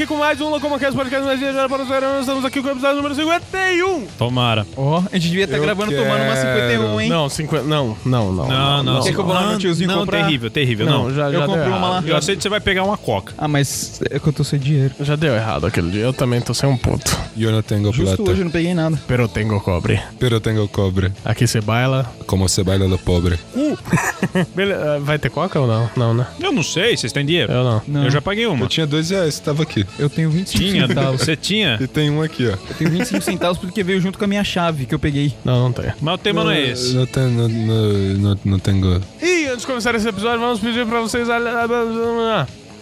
aqui com mais um Locomocast Podcast mais viajado para o Verão. Estamos aqui com o episódio número 51. Tomara. Ó, a gente devia estar Eu gravando quero. tomando uma 51, hein? Não, 50. Não, não, não. Não, não. Quer que eu vou lá no não, tiozinho não, comprar? terrível, terrível. Não, Não, já, já Eu comprei deu uma errado. lá. Eu sei que você vai pegar uma coca. Ah, mas é que eu tô sem dinheiro. Já deu errado aquele dia. Eu também tô sem um puto. Yo no tengo Justo plata, hoje eu não peguei nada. Pero tengo cobre. pero tengo cobre. Aqui você baila. Como se baila lo pobre. Beleza, vai ter coca ou não? Não, né? Eu não sei, vocês têm dinheiro? Eu não. Não. Eu já paguei uma. Eu tinha dois reais, tava aqui. Eu tenho 25 Tinha, centavos. você tinha? E tem um aqui, ó. Eu tenho 25 centavos porque veio junto com a minha chave que eu peguei. Não, não tem. Mas o tema não é esse. Não, tem, não, não, não, não tenho. E antes de começar esse episódio, vamos pedir pra vocês.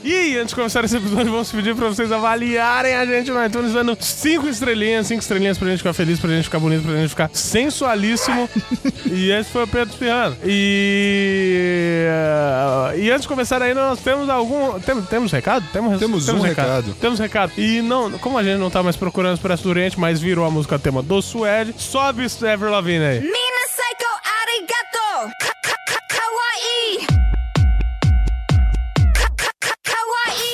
E antes de começar esse episódio, vamos pedir pra vocês avaliarem a gente no iTunes, dando 5 estrelinhas, 5 estrelinhas pra gente ficar feliz, pra gente ficar bonito, pra gente ficar sensualíssimo. e esse foi o Pedro Espirrano. E. Eh, e antes de começar aí, nós temos algum. Tem, temos recado? Temos, temos, temos um recado. recado. Temos recado. E não, como a gente não tá mais procurando Expresso do Oriente, mas virou a música tema do Suede, sobe Ever Lavigne aí. Mina Psycho Arigato! Ka -ka -ka Kawaii!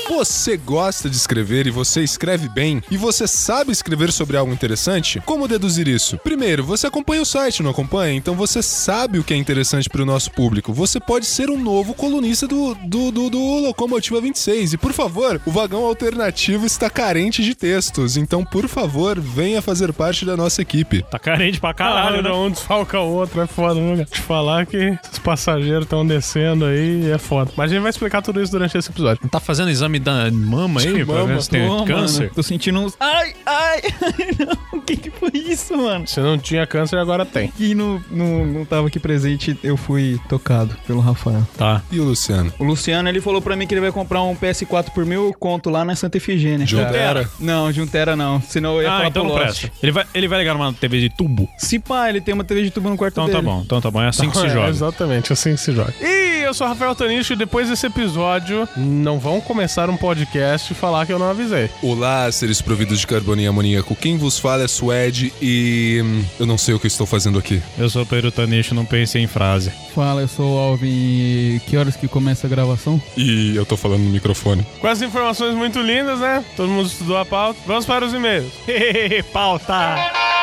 Você gosta de escrever e você escreve bem e você sabe escrever sobre algo interessante? Como deduzir isso? Primeiro, você acompanha o site, não acompanha? Então você sabe o que é interessante para o nosso público. Você pode ser um novo colunista do, do, do, do Locomotiva 26. E por favor, o vagão alternativo está carente de textos. Então, por favor, venha fazer parte da nossa equipe. Tá carente pra caralho, né? um desfalca o outro, é foda, né? Te falar que os passageiros estão descendo aí é foda. Mas a gente vai explicar tudo isso durante esse episódio. Tá fazendo exame da mama aí pra ver se tem Tô, câncer? mano. Tô sentindo uns. Ai, ai, ai, não. O que que foi isso, mano? Se não tinha câncer, agora tem. Quem não, não, não tava aqui presente, eu fui tocado pelo Rafael. Tá. E o Luciano? O Luciano, ele falou pra mim que ele vai comprar um PS4 por mil conto lá na Santa Efigênia. Juntera? Não, Juntera não. Senão eu ia Ah, falar então pro Lost. Ele vai, ele vai ligar numa TV de tubo? Se pá, ele tem uma TV de tubo no quarto Então dele. tá bom, então tá bom. É assim que se É, joga. exatamente, assim que se joga. E eu sou o Rafael Tanicho e depois desse episódio, não vão começar um podcast e falar que eu não avisei. Olá, seres providos de carbono e amoníaco. Quem vos fala é Suede e. hum, Eu não sei o que estou fazendo aqui. Eu sou Pedro Tanicho, não pensei em frase. Fala, eu sou o Alvin e que horas que começa a gravação? E eu tô falando no microfone. Com essas informações muito lindas, né? Todo mundo estudou a pauta. Vamos para os e-mails. Pauta!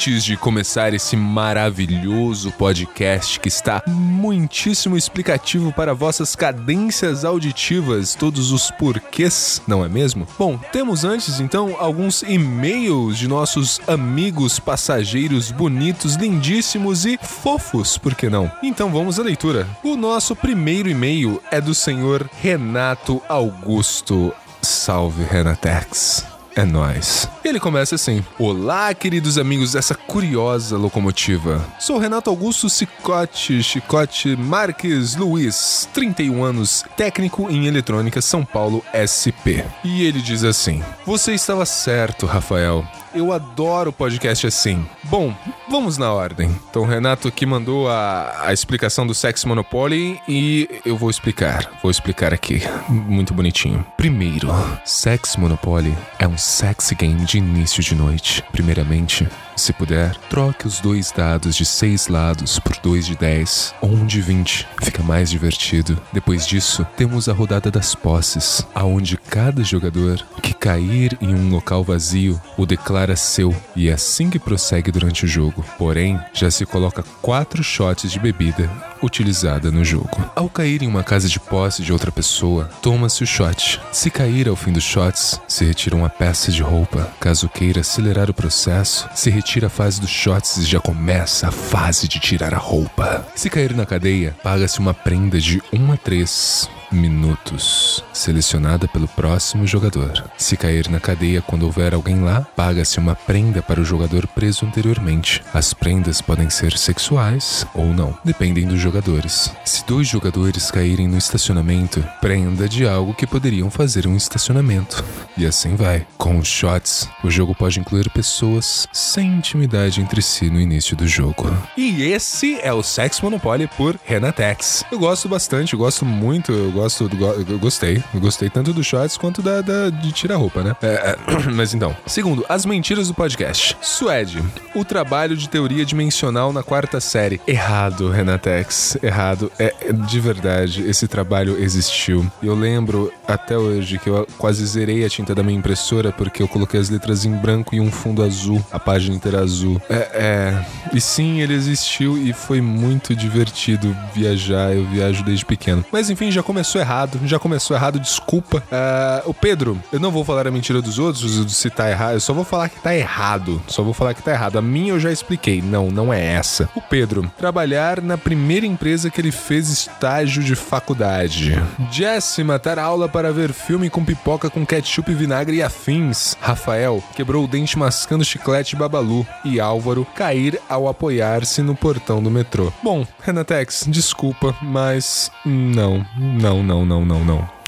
Antes de começar esse maravilhoso podcast que está muitíssimo explicativo para vossas cadências auditivas, todos os porquês, não é mesmo? Bom, temos antes então alguns e-mails de nossos amigos passageiros bonitos, lindíssimos e fofos, por que não? Então vamos à leitura. O nosso primeiro e-mail é do senhor Renato Augusto. Salve, Renatex. É nóis. Ele começa assim: Olá, queridos amigos dessa curiosa locomotiva. Sou Renato Augusto Cicote Chicote Marques Luiz, 31 anos, técnico em eletrônica São Paulo SP. E ele diz assim: Você estava certo, Rafael. Eu adoro podcast assim. Bom, vamos na ordem. Então, Renato aqui mandou a, a explicação do Sex Monopoly e eu vou explicar. Vou explicar aqui. Muito bonitinho. Primeiro, Sex Monopoly é um sexy game de início de noite. Primeiramente, se puder, troque os dois dados de 6 lados por dois de 10 ou um de 20. Fica mais divertido. Depois disso, temos a rodada das posses, aonde cada jogador que cair em um local vazio o declara seu e é assim que prossegue durante o jogo. Porém, já se coloca quatro shots de bebida utilizada no jogo. Ao cair em uma casa de posse de outra pessoa, toma-se o shot. Se cair ao fim dos shots, se retira uma peça de roupa. Caso queira acelerar o processo, se a fase dos shots e já começa a fase de tirar a roupa. Se cair na cadeia, paga-se uma prenda de 1 a 3 minutos, selecionada pelo próximo jogador. Se cair na cadeia quando houver alguém lá, paga-se uma prenda para o jogador preso anteriormente. As prendas podem ser sexuais ou não, dependem dos jogadores. Se dois jogadores caírem no estacionamento, prenda de algo que poderiam fazer um estacionamento. E assim vai. Com os shots, o jogo pode incluir pessoas sem intimidade entre si no início do jogo. E esse é o Sex Monopoly por Renatex. Eu gosto bastante, eu gosto muito, eu gosto, go- eu gostei. Eu gostei tanto dos shots quanto da, da- de tirar roupa, né? É, é, mas então. Segundo, as mentiras do podcast. Suede, o trabalho de teoria dimensional na quarta série. Errado, Renatex. Errado. É, é, de verdade, esse trabalho existiu. Eu lembro até hoje que eu quase zerei a tinta da minha impressora porque eu coloquei as letras em branco e um fundo azul. A página azul. É, é. E sim, ele existiu e foi muito divertido viajar. Eu viajo desde pequeno. Mas enfim, já começou errado. Já começou errado, desculpa. Ah, o Pedro, eu não vou falar a mentira dos outros, se tá errado. Eu só vou falar que tá errado. Só vou falar que tá errado. A minha eu já expliquei. Não, não é essa. O Pedro, trabalhar na primeira empresa que ele fez estágio de faculdade. Jesse, matar aula para ver filme com pipoca com ketchup, vinagre e afins. Rafael, quebrou o dente mascando chiclete babalu. E Álvaro, cair ao apoiar-se no portão do metrô. Bom, Renatex, desculpa, mas não, não, não, não, não, não.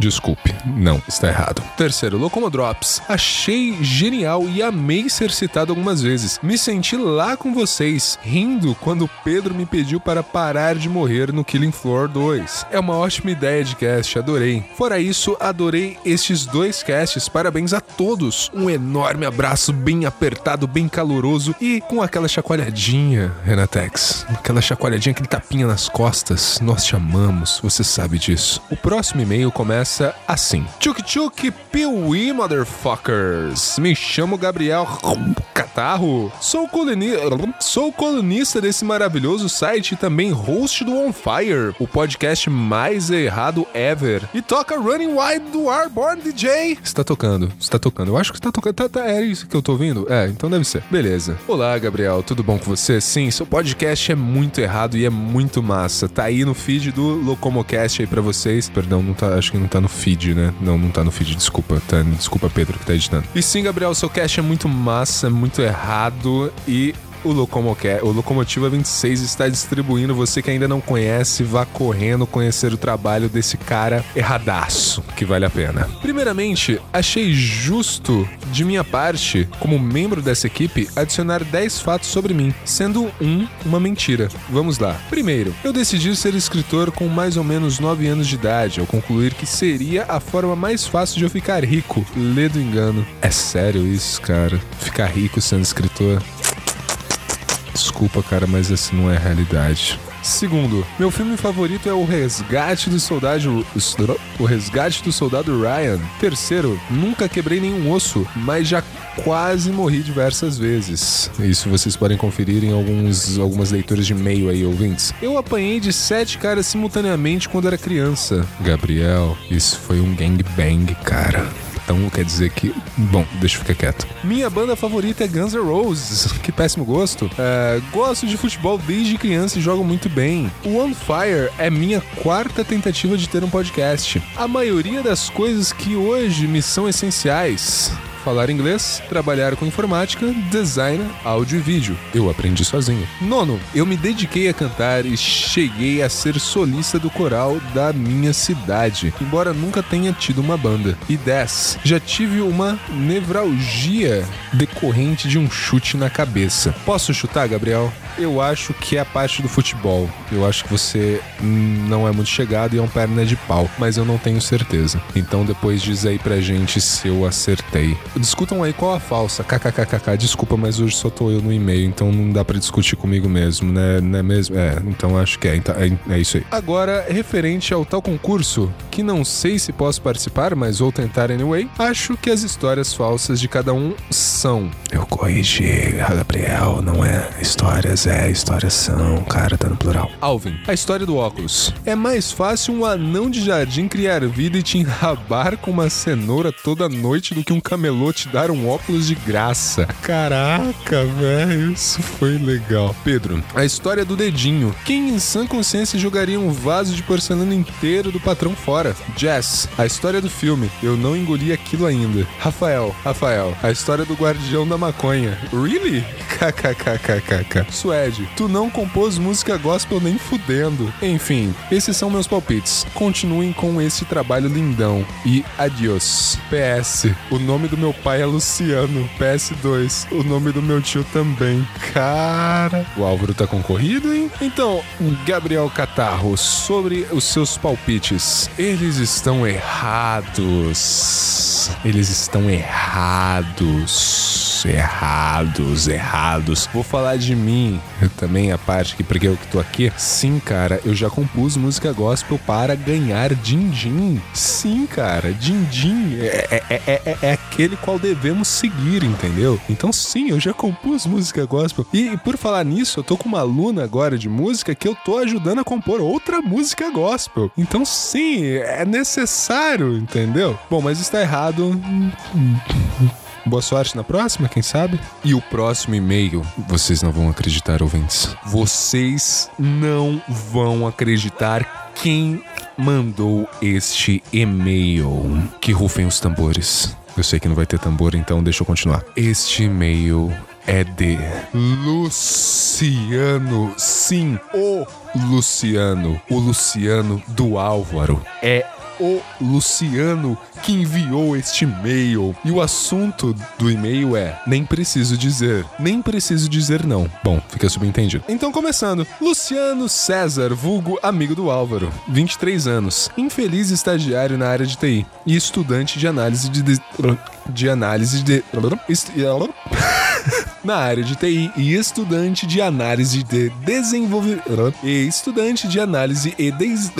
Desculpe, não, está errado. Terceiro, Locomodrops. Achei genial e amei ser citado algumas vezes. Me senti lá com vocês, rindo quando o Pedro me pediu para parar de morrer no Killing Floor 2. É uma ótima ideia de cast, adorei. Fora isso, adorei estes dois casts. Parabéns a todos. Um enorme abraço, bem apertado, bem caloroso e com aquela chacoalhadinha, Renatex. Aquela chacoalhadinha, aquele tapinha nas costas. Nós te amamos, você sabe disso. O próximo e-mail começa assim: Tchuk Tchuk Piuí, motherfuckers. Me chamo Gabriel Catarro. Sou. Sou colunista desse maravilhoso site e também host do On Fire, o podcast mais errado ever. E toca Running Wide do Airborne DJ. Está tocando, está tocando. Eu acho que está tocando. Tá, tá, é isso que eu tô ouvindo? É, então deve ser. Beleza. Olá, Gabriel, tudo bom com você? Sim, seu podcast é muito errado e é muito massa. Tá aí no feed do Locomocast aí pra vocês. Perdão, não tá, acho que não tá no feed, né? Não, não tá no feed, desculpa. Tá, desculpa, Pedro, que tá editando. E sim, Gabriel, seu cast é muito massa, muito errado e o, Locomoca- o Locomotiva 26 está distribuindo. Você que ainda não conhece, vá correndo conhecer o trabalho desse cara erradaço, que vale a pena. Primeiramente, achei justo de minha parte, como membro dessa equipe, adicionar 10 fatos sobre mim, sendo um uma mentira. Vamos lá. Primeiro, eu decidi ser escritor com mais ou menos 9 anos de idade, ao concluir que seria a forma mais fácil de eu ficar rico. Lê do engano. É sério isso, cara? Ficar rico sendo escritor? Desculpa, cara, mas essa não é a realidade. Segundo, meu filme favorito é O Resgate do Soldado. O Resgate do Soldado Ryan. Terceiro, nunca quebrei nenhum osso, mas já quase morri diversas vezes. Isso vocês podem conferir em alguns, algumas leituras de e-mail aí, ouvintes. Eu apanhei de sete caras simultaneamente quando era criança. Gabriel, isso foi um gangbang, cara. Então quer dizer que. Bom, deixa eu ficar quieto. Minha banda favorita é Guns N' Roses. Que péssimo gosto. É, gosto de futebol desde criança e jogo muito bem. O On Fire é minha quarta tentativa de ter um podcast. A maioria das coisas que hoje me são essenciais. Falar inglês, trabalhar com informática, design, áudio e vídeo. Eu aprendi sozinho. Nono, eu me dediquei a cantar e cheguei a ser solista do coral da minha cidade, embora nunca tenha tido uma banda. E 10, já tive uma nevralgia decorrente de um chute na cabeça. Posso chutar, Gabriel? Eu acho que é a parte do futebol. Eu acho que você não é muito chegado e é um perna de pau, mas eu não tenho certeza. Então depois diz aí pra gente se eu acertei. Discutam aí qual a falsa. KKKKK. Desculpa, mas hoje só tô eu no e-mail, então não dá pra discutir comigo mesmo, né? Não é mesmo? É, então acho que é. Então, é, é isso aí. Agora, referente ao tal concurso, que não sei se posso participar, mas vou tentar anyway, acho que as histórias falsas de cada um são. Eu corrigi, Gabriel, não é histórias, é histórias são, cara, tá no plural. Alvin, a história do óculos. É mais fácil um anão de jardim criar vida e te enrabar com uma cenoura toda noite do que um camelô te dar um óculos de graça. Caraca, velho, isso foi legal. Pedro, a história do dedinho. Quem em sã consciência jogaria um vaso de porcelana inteiro do patrão fora? Jess, a história do filme. Eu não engoli aquilo ainda. Rafael, Rafael, a história do guardião da maconha. Really? KKKKKK. Suede, tu não compôs música gospel nem fudendo. Enfim, esses são meus palpites. Continuem com esse trabalho lindão. E adiós. PS, o nome do meu pai é Luciano. PS2, o nome do meu tio também. Cara, o Álvaro tá concorrido, hein? Então, Gabriel Catarro, sobre os seus palpites. Eles estão errados. Eles estão errados. Errados, errados. Vou falar de mim eu também, a parte que porque eu que tô aqui. Sim, cara, eu já compus música gospel para ganhar din-din. Sim, cara, din-din é, é, é, é, é aquele qual devemos seguir, entendeu? Então, sim, eu já compus música gospel. E, e por falar nisso, eu tô com uma aluna agora de música que eu tô ajudando a compor outra música gospel. Então, sim, é necessário, entendeu? Bom, mas está errado. Boa sorte na próxima, quem sabe? E o próximo e-mail, vocês não vão acreditar, ouvintes. Vocês não vão acreditar quem mandou este e-mail. Que rufem os tambores. Eu sei que não vai ter tambor, então deixa eu continuar. Este e-mail é de Luciano. Sim, o Luciano. O Luciano do Álvaro. É o Luciano que enviou este e-mail. E o assunto do e-mail é: nem preciso dizer, nem preciso dizer não. Bom, fica subentendido. Então, começando: Luciano César, vulgo amigo do Álvaro, 23 anos, infeliz estagiário na área de TI e estudante de análise de. de, de análise de. na área de TI e estudante de análise de desenvolvimento. E estudante de análise e des...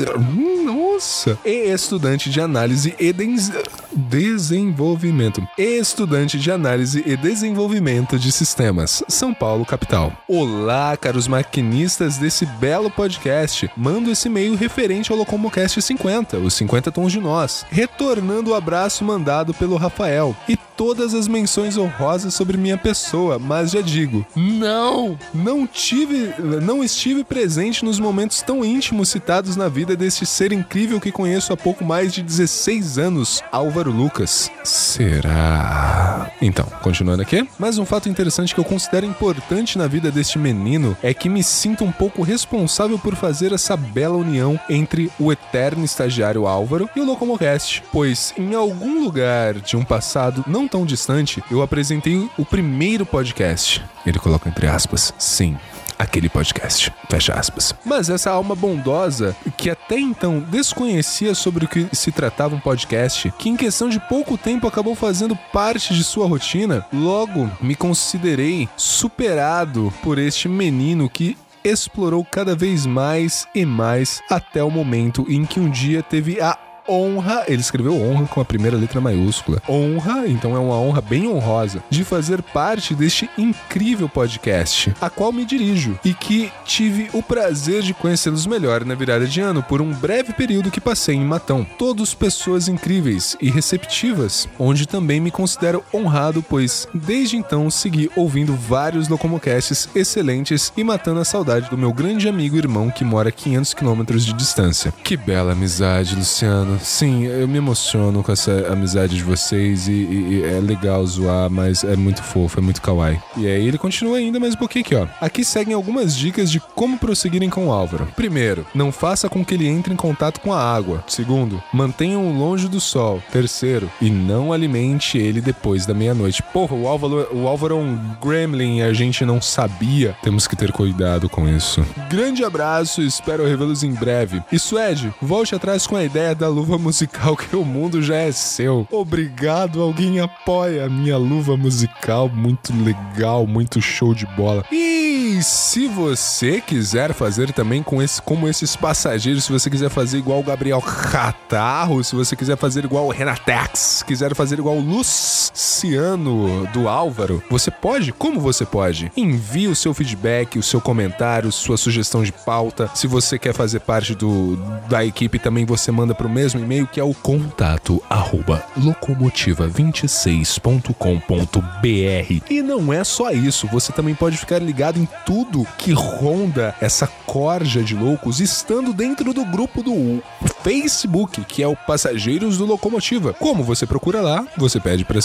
Nossa! E estudante de análise e des... desenvolvimento. E estudante de análise e desenvolvimento de sistemas. São Paulo, capital. Olá, caros maquinistas desse belo podcast. Mando esse e-mail referente ao Locomocast 50, os 50 tons de nós. Retornando o abraço mandado pelo Rafael. E todas as menções honrosas sobre minha pessoa, mas já digo, não, não tive, não estive presente nos momentos tão íntimos citados na vida deste ser incrível que conheço há pouco mais de 16 anos, Álvaro Lucas. Será? Então, continuando aqui, mais um fato interessante que eu considero importante na vida deste menino é que me sinto um pouco responsável por fazer essa bela união entre o eterno estagiário Álvaro e o Locomocast, pois em algum lugar de um passado não tão distante, eu apresentei o primeiro podcast. Ele coloca entre aspas, sim, aquele podcast. Fecha aspas. Mas essa alma bondosa, que até então desconhecia sobre o que se tratava um podcast, que em questão de pouco tempo acabou fazendo parte de sua rotina, logo me considerei superado por este menino que explorou cada vez mais e mais até o momento em que um dia teve a honra, ele escreveu honra com a primeira letra maiúscula. Honra, então é uma honra bem honrosa, de fazer parte deste incrível podcast, a qual me dirijo e que tive o prazer de conhecê-los melhor na virada de ano por um breve período que passei em Matão. Todos pessoas incríveis e receptivas, onde também me considero honrado, pois desde então segui ouvindo vários locomocasts excelentes e matando a saudade do meu grande amigo e irmão que mora a 500 quilômetros de distância. Que bela amizade, Luciano. Sim, eu me emociono com essa amizade de vocês e, e- é legal zoar, mas é muito fofo, é muito kawaii. E aí ele continua ainda mais um pouquinho aqui, ó. Aqui seguem algumas dicas de como prosseguirem com o Álvaro. Primeiro, não faça com que ele entre em contato com a água. Segundo, mantenham-o longe do sol. Terceiro, e não alimente ele depois da meia-noite. Porra, o Álvaro, o Álvaro é um gremlin e a gente não sabia. Temos que ter cuidado com isso. Grande abraço, espero revê-los em breve. E Suede, volte atrás com a ideia da luva musical que o mundo já é seu. Obrigado, alguém apoia a minha luva musical. Muito legal, muito show de bola. E se você quiser fazer também com esse, como esses passageiros, se você quiser fazer igual o Gabriel Catarro, se você quiser fazer igual o Renatex, quiser fazer igual o Luciano do Álvaro, você pode? Como você pode? Envie o seu feedback, o seu comentário, sua sugestão de pauta. Se você quer fazer parte do, da equipe, também você manda pro mesmo e-mail que é o contato arroba locomotiva26.com.br. E não é só isso, você também pode ficar ligado em tudo que ronda essa corja de loucos estando dentro do grupo do Facebook, que é o Passageiros do Locomotiva. Como você procura lá, você pede pra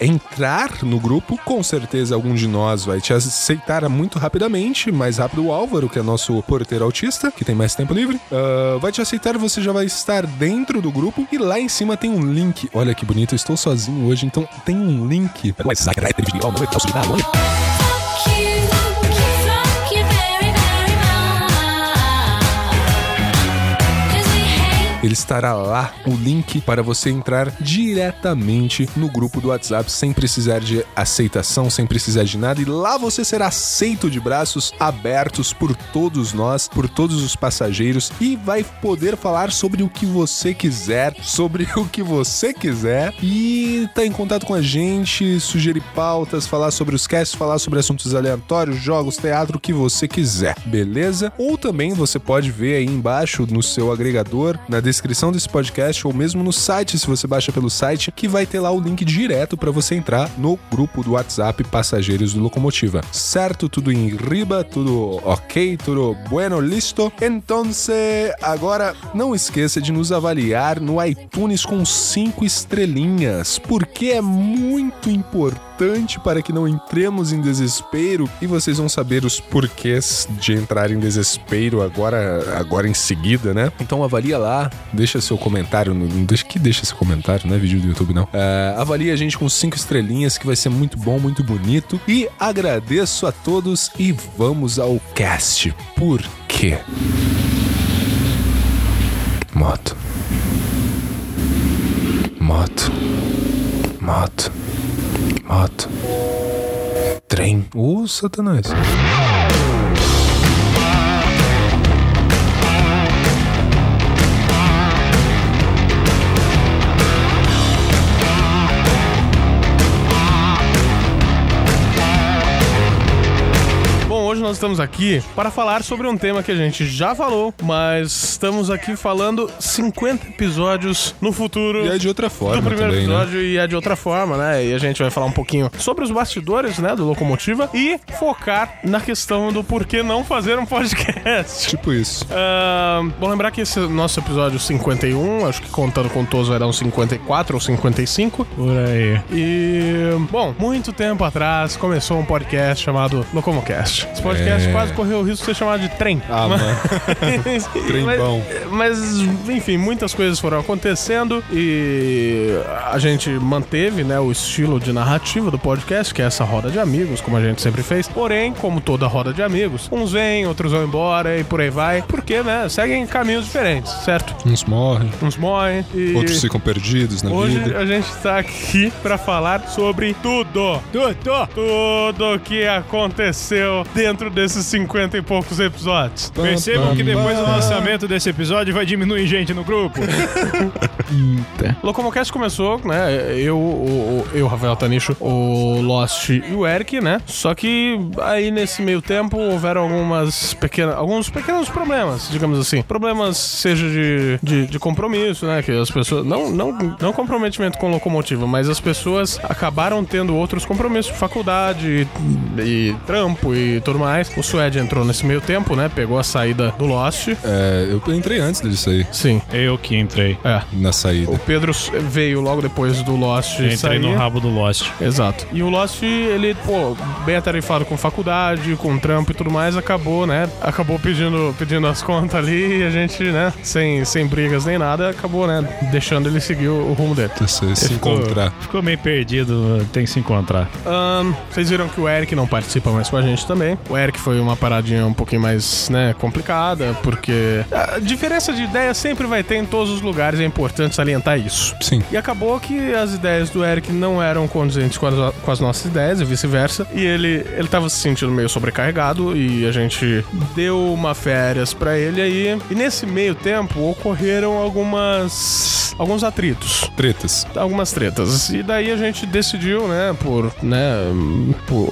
entrar no grupo. Com certeza algum de nós vai te aceitar muito rapidamente, mais rápido o Álvaro, que é nosso porteiro autista, que tem mais tempo livre. Ah, vai te aceitar, você já vai estar dentro do grupo e lá em cima tem um link. Olha que bonito, eu estou sozinho hoje, então tem um link. Ele estará lá o link para você entrar diretamente no grupo do WhatsApp sem precisar de aceitação, sem precisar de nada. E lá você será aceito de braços abertos por todos nós, por todos os passageiros e vai poder falar sobre o que você quiser, sobre o que você quiser e tá em contato com a gente, sugerir pautas, falar sobre os casts, falar sobre assuntos aleatórios, jogos, teatro, o que você quiser, beleza? Ou também você pode ver aí embaixo no seu agregador, na descrição desse podcast ou mesmo no site, se você baixa pelo site, que vai ter lá o link direto para você entrar no grupo do WhatsApp Passageiros do Locomotiva. Certo? Tudo em riba, tudo ok, tudo bueno, listo? Então, agora não esqueça de nos avaliar no iTunes com cinco estrelinhas, porque é muito importante para que não entremos em desespero e vocês vão saber os porquês de entrar em desespero agora, agora em seguida, né? Então avalia lá, deixa seu comentário, no, não deixa que deixa seu comentário, não é vídeo do YouTube não. É, avalia a gente com cinco estrelinhas que vai ser muito bom, muito bonito e agradeço a todos e vamos ao cast. Por quê? Moto. Moto. Moto. Moto. Trem. Ô, Satanás. Estamos aqui para falar sobre um tema que a gente já falou, mas estamos aqui falando 50 episódios no futuro. E é de outra forma do primeiro também, né? episódio e é de outra forma, né? E a gente vai falar um pouquinho sobre os bastidores, né, do Locomotiva e focar na questão do porquê não fazer um podcast. Tipo isso. Ahn, bom lembrar que esse é o nosso episódio 51, acho que contando com todos vai dar uns 54 ou 55. Por aí. E, bom, muito tempo atrás começou um podcast chamado Locomocast. Esse podcast É. quase correu o risco de ser chamado de trem. Ah, mano. Trem mas, bom. mas, enfim, muitas coisas foram acontecendo e a gente manteve, né, o estilo de narrativa do podcast, que é essa roda de amigos, como a gente sempre fez. Porém, como toda roda de amigos, uns vêm, outros vão embora e por aí vai, porque, né, seguem caminhos diferentes, certo? Uns morrem, Uns morrem e... outros ficam perdidos na Hoje vida. a gente tá aqui pra falar sobre tudo. Tudo. Tudo que aconteceu dentro desses 50 e poucos episódios. Percebam que depois do lançamento desse episódio vai diminuir gente no grupo. Locomocast começou, né? Eu, o, o- eu, Rafael Tanicho, o Lost e o Eric, né? Só que aí nesse meio tempo houveram algumas pequenas, alguns pequenos problemas, digamos assim. Problemas seja de, de, de compromisso, né? Que as pessoas. Não, não, não comprometimento com locomotiva, mas as pessoas acabaram tendo outros compromissos, faculdade e, e trampo e tudo mais. O Suede entrou nesse meio tempo, né? Pegou a saída do Lost. É, eu entrei antes disso aí, Sim. Eu que entrei. É. na saída. O Pedro veio logo depois do Lost Entrei sair. no rabo do Lost. Exato. E o Lost, ele, pô, bem atarefado com faculdade, com trampo e tudo mais, acabou, né? Acabou pedindo, pedindo as contas ali e a gente, né, sem, sem brigas nem nada, acabou, né, deixando ele seguir o, rumo dele. Você se Ficou- encontrar. Ficou meio perdido, tem que se encontrar. Ahn, vocês viram que o Eric não participa mais com a gente também. O Eric foi uma paradinha um pouquinho mais, né, complicada, porque a diferença de ideia sempre vai ter em todos os lugares, é importante salientar isso. Sim. E acabou que as ideias do Eric não eram condizentes com as, com as nossas ideias e vice-versa. E ele, ele tava se sentindo meio sobrecarregado e a gente deu uma férias pra ele aí. E nesse meio tempo ocorreram algumas. alguns atritos. Tretas. Algumas tretas. E daí a gente decidiu, né, por. né. por.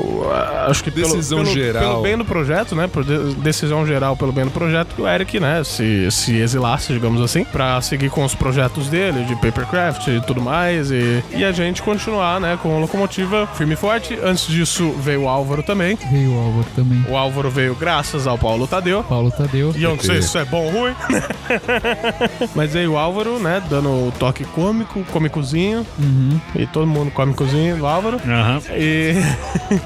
acho que pelo- Decisão pelo, geral. Pelo bem do projeto, né? Por de- decisão geral pelo bem do projeto, que o Eric, né, se, se exilasse, digamos assim, pra seguir com os projetos dele, de papercraft e tudo mais, e, e a gente continuar, né, com a locomotiva firme e forte. Antes disso veio o Álvaro também. Veio o Álvaro também. O Álvaro veio graças ao Paulo Tadeu. Paulo Tadeu. E eu não sei se isso é bom ou ruim. Mas aí o Álvaro, né, dando o toque cômico, cômicozinho. E todo mundo cômicozinho do Álvaro. Aham. E.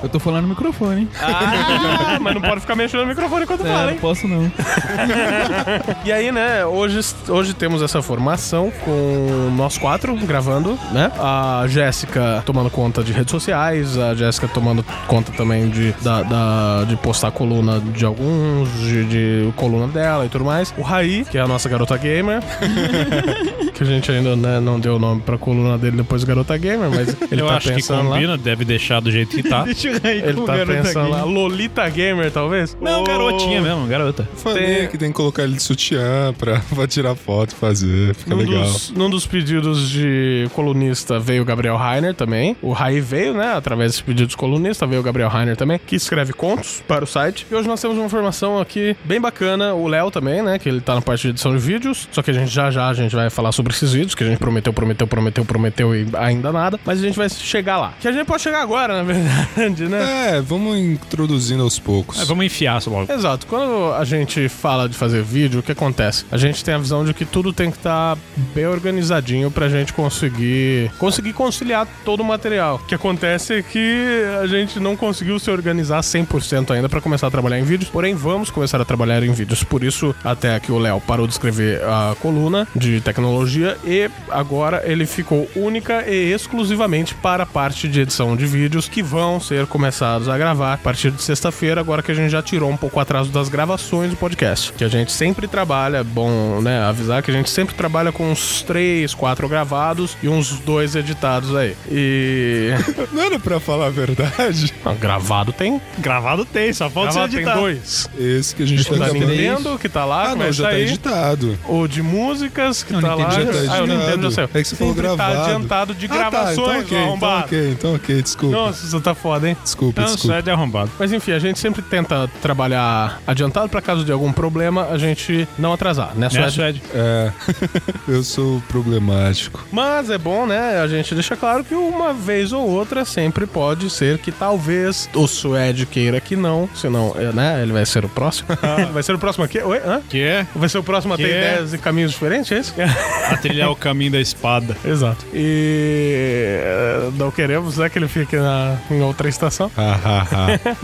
Eu tô falando no microfone, hein? Ah, mas não pode ficar mexendo no microfone enquanto É, fala, não hein? posso não. E aí, né, hoje, hoje temos essa formação com nós quatro gravando, né? A Jéssica tomando conta de redes sociais, a Jéssica tomando conta também de, da, da- de postar coluna de alguns, de, de coluna dela e tudo mais. O Raí, que é a nossa garota gamer. que a gente ainda né, não deu o nome pra coluna dele depois do Garota Gamer, mas ele Eu tá acho que pensando lá. combina, deve deixar do jeito que tá. Deixa eu aí Ele com tá o garota pensando lá. gay. Lolita Gamer, talvez? Não, Ô, garotinha mesmo, garota. Falei Tem- que tem que colocar ele de sutiã pra, pra tirar foto e fazer. Fica Num legal. dos, num dos pedidos de colunista veio o Gabriel Rainer também. O Raí veio, né? Através desse pedido de colunista, veio o Gabriel Rainer também, que escreve contos para o site. E hoje nós temos uma informação aqui bem bacana. O Léo também, né? Que ele tá na parte de edição de vídeos. Só que a gente já já a gente vai falar sobre esses vídeos, que a gente prometeu, prometeu, prometeu, prometeu e ainda nada. Mas a gente vai chegar lá. Que a gente pode chegar agora, na verdade, né? É, vamos introduzindo aos poucos. É, vamos enfiar essa logo. Exato. Quando a gente fala de fazer vídeo, o que acontece? A gente tem a visão de que tudo tem que estar bem organizadinho pra gente conseguir conseguir conciliar todo o material. O que acontece é que a gente não conseguiu se organizar 100% ainda pra começar a trabalhar em vídeos, porém vamos começar a trabalhar em vídeos. Por isso, até que o Léo parou de escrever a coluna de tecnologia e agora ele ficou única e exclusivamente para a parte de edição de vídeos que vão ser começados a gravar a partir de sexta-feira, agora que a gente já tirou um pouco o atraso das gravações do podcast. Que a gente sempre trabalha, é bom, né, avisar que a gente sempre trabalha com uns três, quatro gravados e uns dois editados aí. E. Não era pra falar a verdade? Não, gravado tem. Gravado tem, só falta Gravado você tem editar. dois. Esse que a gente O da tá acabando. Nintendo, que tá lá, Ah, não, vai já tá editado. O de músicas, que Não, tá lá. Já tá ah, o Nintendo já editado. saiu. É que você falou Sempre tá gravado. adiantado de Ah, tá, gravações, então ok, então ok, então ok, desculpa. Nossa, você tá foda, hein? Desculpa, Não, desculpa. é de arrombado. Mas enfim, a gente sempre tenta trabalhar adiantado pra caso de algum problema a gente não atrasar, né, Né, Suede? Suede? É, eu sou problemático. Mas é bom, né? A gente deixa claro que uma vez ou outra sempre pode ser que talvez o Suede queira que não, senão, é, né? Ele vai ser o próximo. vai ser o próximo aqui? Oi? Hã? Que é Vai ser o próximo a ter Que? ideias e caminhos diferentes, é isso? a trilhar o caminho da espada. Exato. E eh, não queremos, né, que ele fique na, em outra estação. Ha, ha, ha.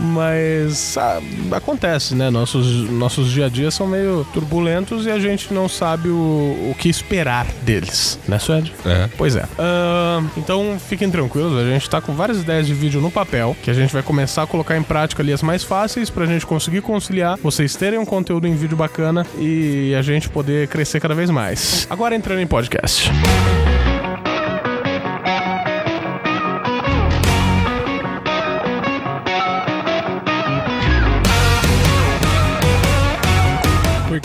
Mas ah, acontece, né? Nossos, nossos dia a dia são meio turbulentos e a gente não sabe o, o que esperar deles, né, Suede? É. Pois é. Ahn, então fiquem tranquilos, a gente tá com várias ideias de vídeo no papel que a gente vai começar a colocar em prática ali as mais fáceis pra gente conseguir conciliar, vocês terem um conteúdo em vídeo bacana e a gente poder crescer cada vez mais. Agora entrando em podcast. Por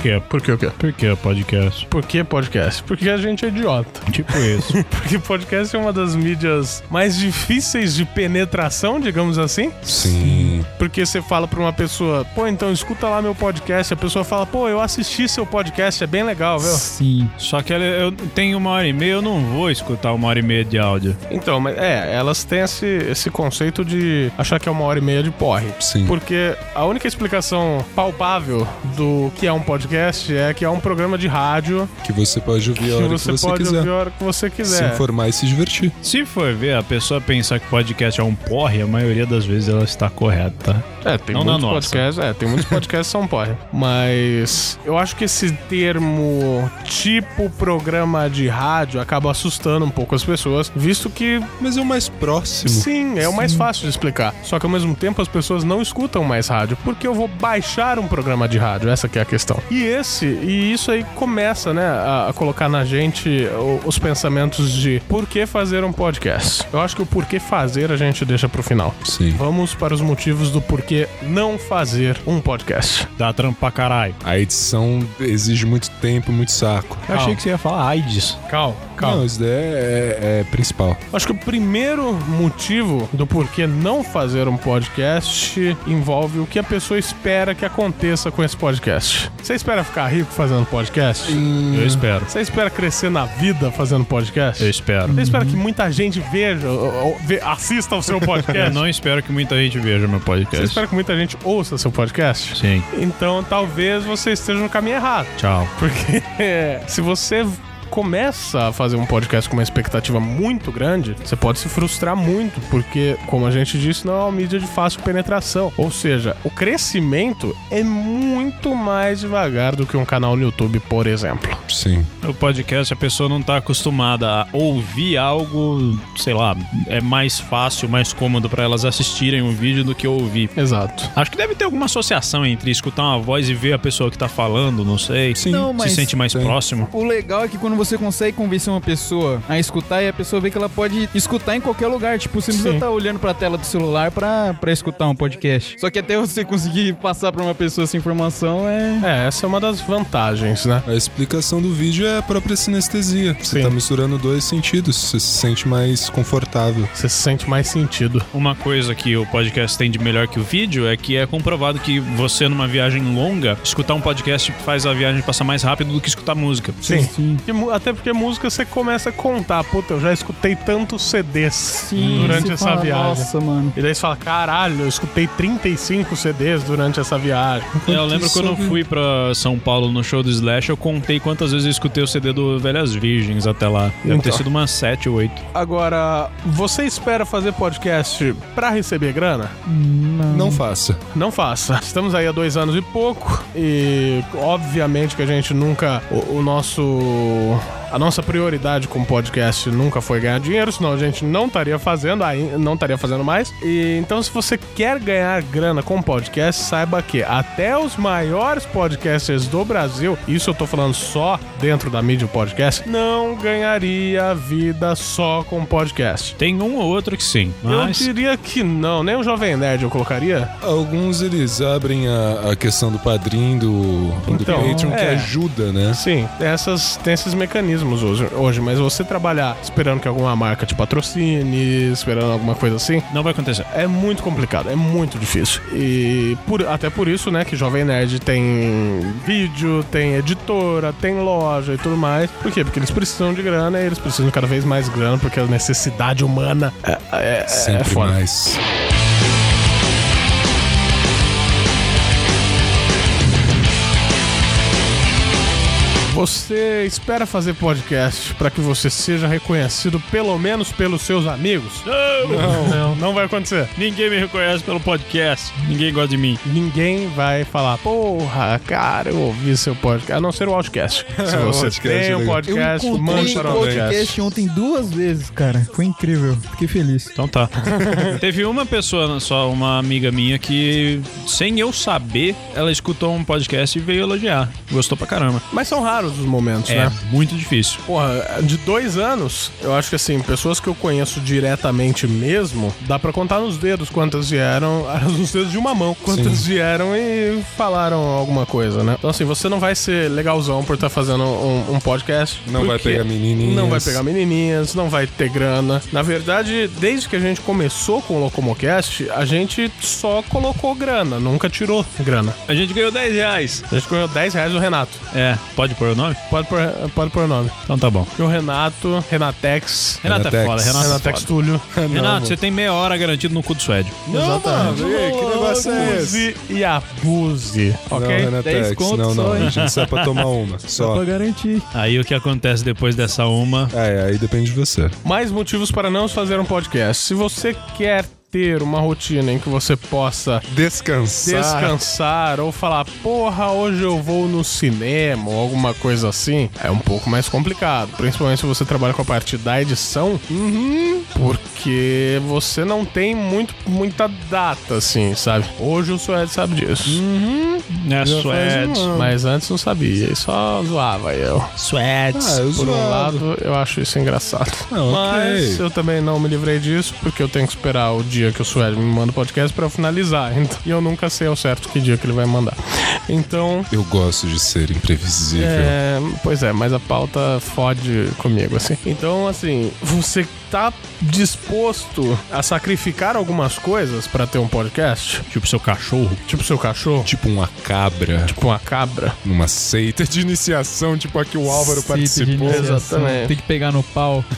quê? Por que o quê? Por que podcast? Por que podcast? Porque a gente é idiota. Tipo isso. Porque podcast é uma das mídias mais difíceis de penetração, digamos assim. Sim. Porque você fala pra uma pessoa, pô, então escuta lá meu podcast. A pessoa fala, pô, eu assisti seu podcast, é bem legal, viu? Sim. Só que ela- eu tenho uma hora e meia, eu não vou escutar uma hora e meia de áudio. Então, mas é, elas têm esse, esse conceito de achar que é uma hora e meia de porre. Sim. Porque a única explicação palpável do que é um podcast é que é um programa de rádio Que você pode ouvir a que hora você, que você pode quiser. ouvir a hora que você Se quiser. informar e se divertir. Se for ver, a pessoa pensar que podcast é um porre, a maioria das vezes ela está correta. É, tem Não muitos podcasts, é, tem muitos podcasts que são porre. Mas eu acho que esse termo tipo programa de rádio acaba assustando um pouco as pessoas, visto que Mas é o mais próximo. sim, é o mais fácil de explicar. Só que ao mesmo tempo as pessoas não escutam mais rádio, porque eu vou baixar um programa de rádio, essa que é a questão. E esse, e isso aí começa, né, a, a colocar na gente o- os pensamentos de por que fazer um podcast. Eu acho que o porquê fazer a gente deixa pro final. Sim. Vamos para os motivos do porquê não fazer um podcast. Dá trampo pra caralho. A edição exige muito tempo, muito saco. Eu achei que você ia falar AIDS. Cal, calma. Não, isso daí é, é- é principal. Acho que o primeiro motivo do porquê não fazer um podcast envolve o que a pessoa espera que aconteça com esse podcast. Você espera ficar rico fazendo podcast? Eu espero. Você espera crescer na vida fazendo podcast? Eu espero. Você espera que muita gente veja, ou- ou assista ao seu Eu podcast? não espero que muita gente veja meu Você podcast. espera que muita gente ouça seu podcast? Sim. Então talvez você esteja no caminho errado. Tchau. Porque se você começa a fazer um podcast com uma expectativa muito grande, você pode se frustrar muito, porque, como a gente disse, não é uma mídia de fácil penetração. Ou seja, o crescimento é muito mais devagar do que um canal no YouTube, por exemplo. Sim. O podcast, a pessoa não tá acostumada a ouvir algo, sei lá, é mais fácil, mais cômodo pra elas assistirem um vídeo do que ouvir. Exato. Acho que deve ter alguma associação entre escutar uma voz e ver a pessoa que tá falando, não sei. Sim. Não, Se sente mais tem. próximo. o legal é que quando você consegue convencer uma pessoa a escutar e a pessoa vê que ela pode escutar em qualquer lugar. Tipo, você não precisa Sim. estar olhando pra tela do celular pra, pra escutar um podcast. Só que até você conseguir passar pra uma pessoa essa informação é. É, essa é uma das vantagens, né? A explicação do vídeo é a própria sinestesia. Você Sim. tá misturando dois sentidos. Você se sente mais confortável. Você se sente mais sentido. Uma coisa que o podcast tem de melhor que o vídeo é que é comprovado que você, numa viagem longa, escutar um podcast faz a viagem passar mais rápido do que escutar música. Sim. E mu- até porque música você começa a contar. Puta, eu já escutei tantos CDs durante você essa fala, viagem. Nossa, mano. E daí você fala, caralho, eu escutei 35 CDs durante essa viagem. É, eu lembro quando eu fui pra São Paulo no show do Slash, eu contei quantas vezes eu escutei o CD do Velhas Virgens até lá. Deve ter Então. sido umas 7 ou 8. Agora, você espera fazer podcast pra receber grana? Não faça. Não faça. Estamos aí há dois anos e pouco e obviamente que a gente nunca. O, o nosso. A nossa prioridade com podcast nunca foi ganhar dinheiro, senão a gente não estaria fazendo, aí não estaria fazendo mais. E então, se você quer ganhar grana com podcast, saiba que até os maiores podcasters do Brasil, isso eu tô falando só dentro da mídia podcast, não ganharia vida só com podcast. Tem um ou outro que sim, mas... Eu diria que não, nem o Jovem Nerd eu colocaria. Alguns eles abrem a, a questão do padrinho, do, do Então, Patreon, que é. ajuda, né? Sim, essas, tem esses mecanismos hoje, hoje, mas você trabalhar esperando que alguma marca te patrocine, esperando alguma coisa assim, Não vai acontecer. é muito complicado, é muito difícil. E por- até por isso, né, que Jovem Nerd tem vídeo, tem editora, tem loja e tudo mais. Por quê? Porque eles precisam de grana e eles precisam cada vez mais grana, porque a necessidade humana é, é, é Sempre foda. mais. Você espera fazer podcast pra que você seja reconhecido pelo menos pelos seus amigos? Não, não, não vai acontecer. Ninguém me reconhece pelo podcast. Ninguém gosta de mim. Ninguém vai falar, porra, cara, eu ouvi seu podcast. A não ser o Outcast. Se você tem é um podcast, eu mande para o podcast. ontem duas vezes, cara. Foi incrível. Fiquei feliz. Então tá. Teve uma pessoa só, uma amiga minha, que, sem eu saber, ela escutou um podcast e veio elogiar. Gostou pra caramba. Mas são raros os momentos, É né? muito difícil. Porra, de dois anos, eu acho que assim, pessoas que eu conheço diretamente mesmo, dá pra contar nos dedos quantas vieram, nos dedos de uma mão, quantas vieram e falaram alguma coisa, né? Então assim, você não vai ser legalzão por estar fazendo um, um podcast. Não vai pegar menininhas. Não vai pegar menininhas, não vai ter grana. Na verdade, desde que a gente começou com o Locomocast, a gente só colocou grana, nunca tirou grana. A gente ganhou 10 reais. A gente ganhou 10 reais do Renato. É, pode pôr o nome? Pode pôr, pode pôr o nome. Então tá bom. E o Renato, Renatex, Renato é Renatex. foda, Renato é Renatex foda. Túlio. Renato, você tem meia hora garantido no cu do Suede. Não, mano, ei, que negócio é esse? Use e abuse, Não, ok? 10 Renatex, conto não, só, não. hein? A gente sai pra tomar uma. Só Só. pra garantir. Aí o que acontece depois dessa uma... É, aí depende de você. Mais motivos para não fazer um podcast. Se você quer ter uma rotina em que você possa Descansar. descansar ou falar, porra, hoje eu vou no cinema ou alguma coisa assim, é um pouco mais complicado. Principalmente se você trabalha com a parte da edição, porque você não tem muito, muita data, assim, sabe? Hoje o Suede sabe disso. É, Já faz Suede. um. Mas antes não sabia, e só zoava eu. Suede. Ah, eu Por um lado, eu acho isso engraçado. Não, Mas ok. eu também não me livrei disso, porque eu tenho que esperar o dia que o Suede me manda o podcast pra eu finalizar. Então, e eu nunca sei ao certo que dia que ele vai mandar. Então, Eu gosto de ser imprevisível. é, pois é, mas a pauta fode comigo, assim. Então, assim, você tá disposto a sacrificar algumas coisas pra ter um podcast? Tipo seu cachorro. Tipo seu cachorro? Tipo uma cabra Tipo uma cabra? numa seita de iniciação, tipo a que o Álvaro de participou. Exatamente. Tem que pegar no pau.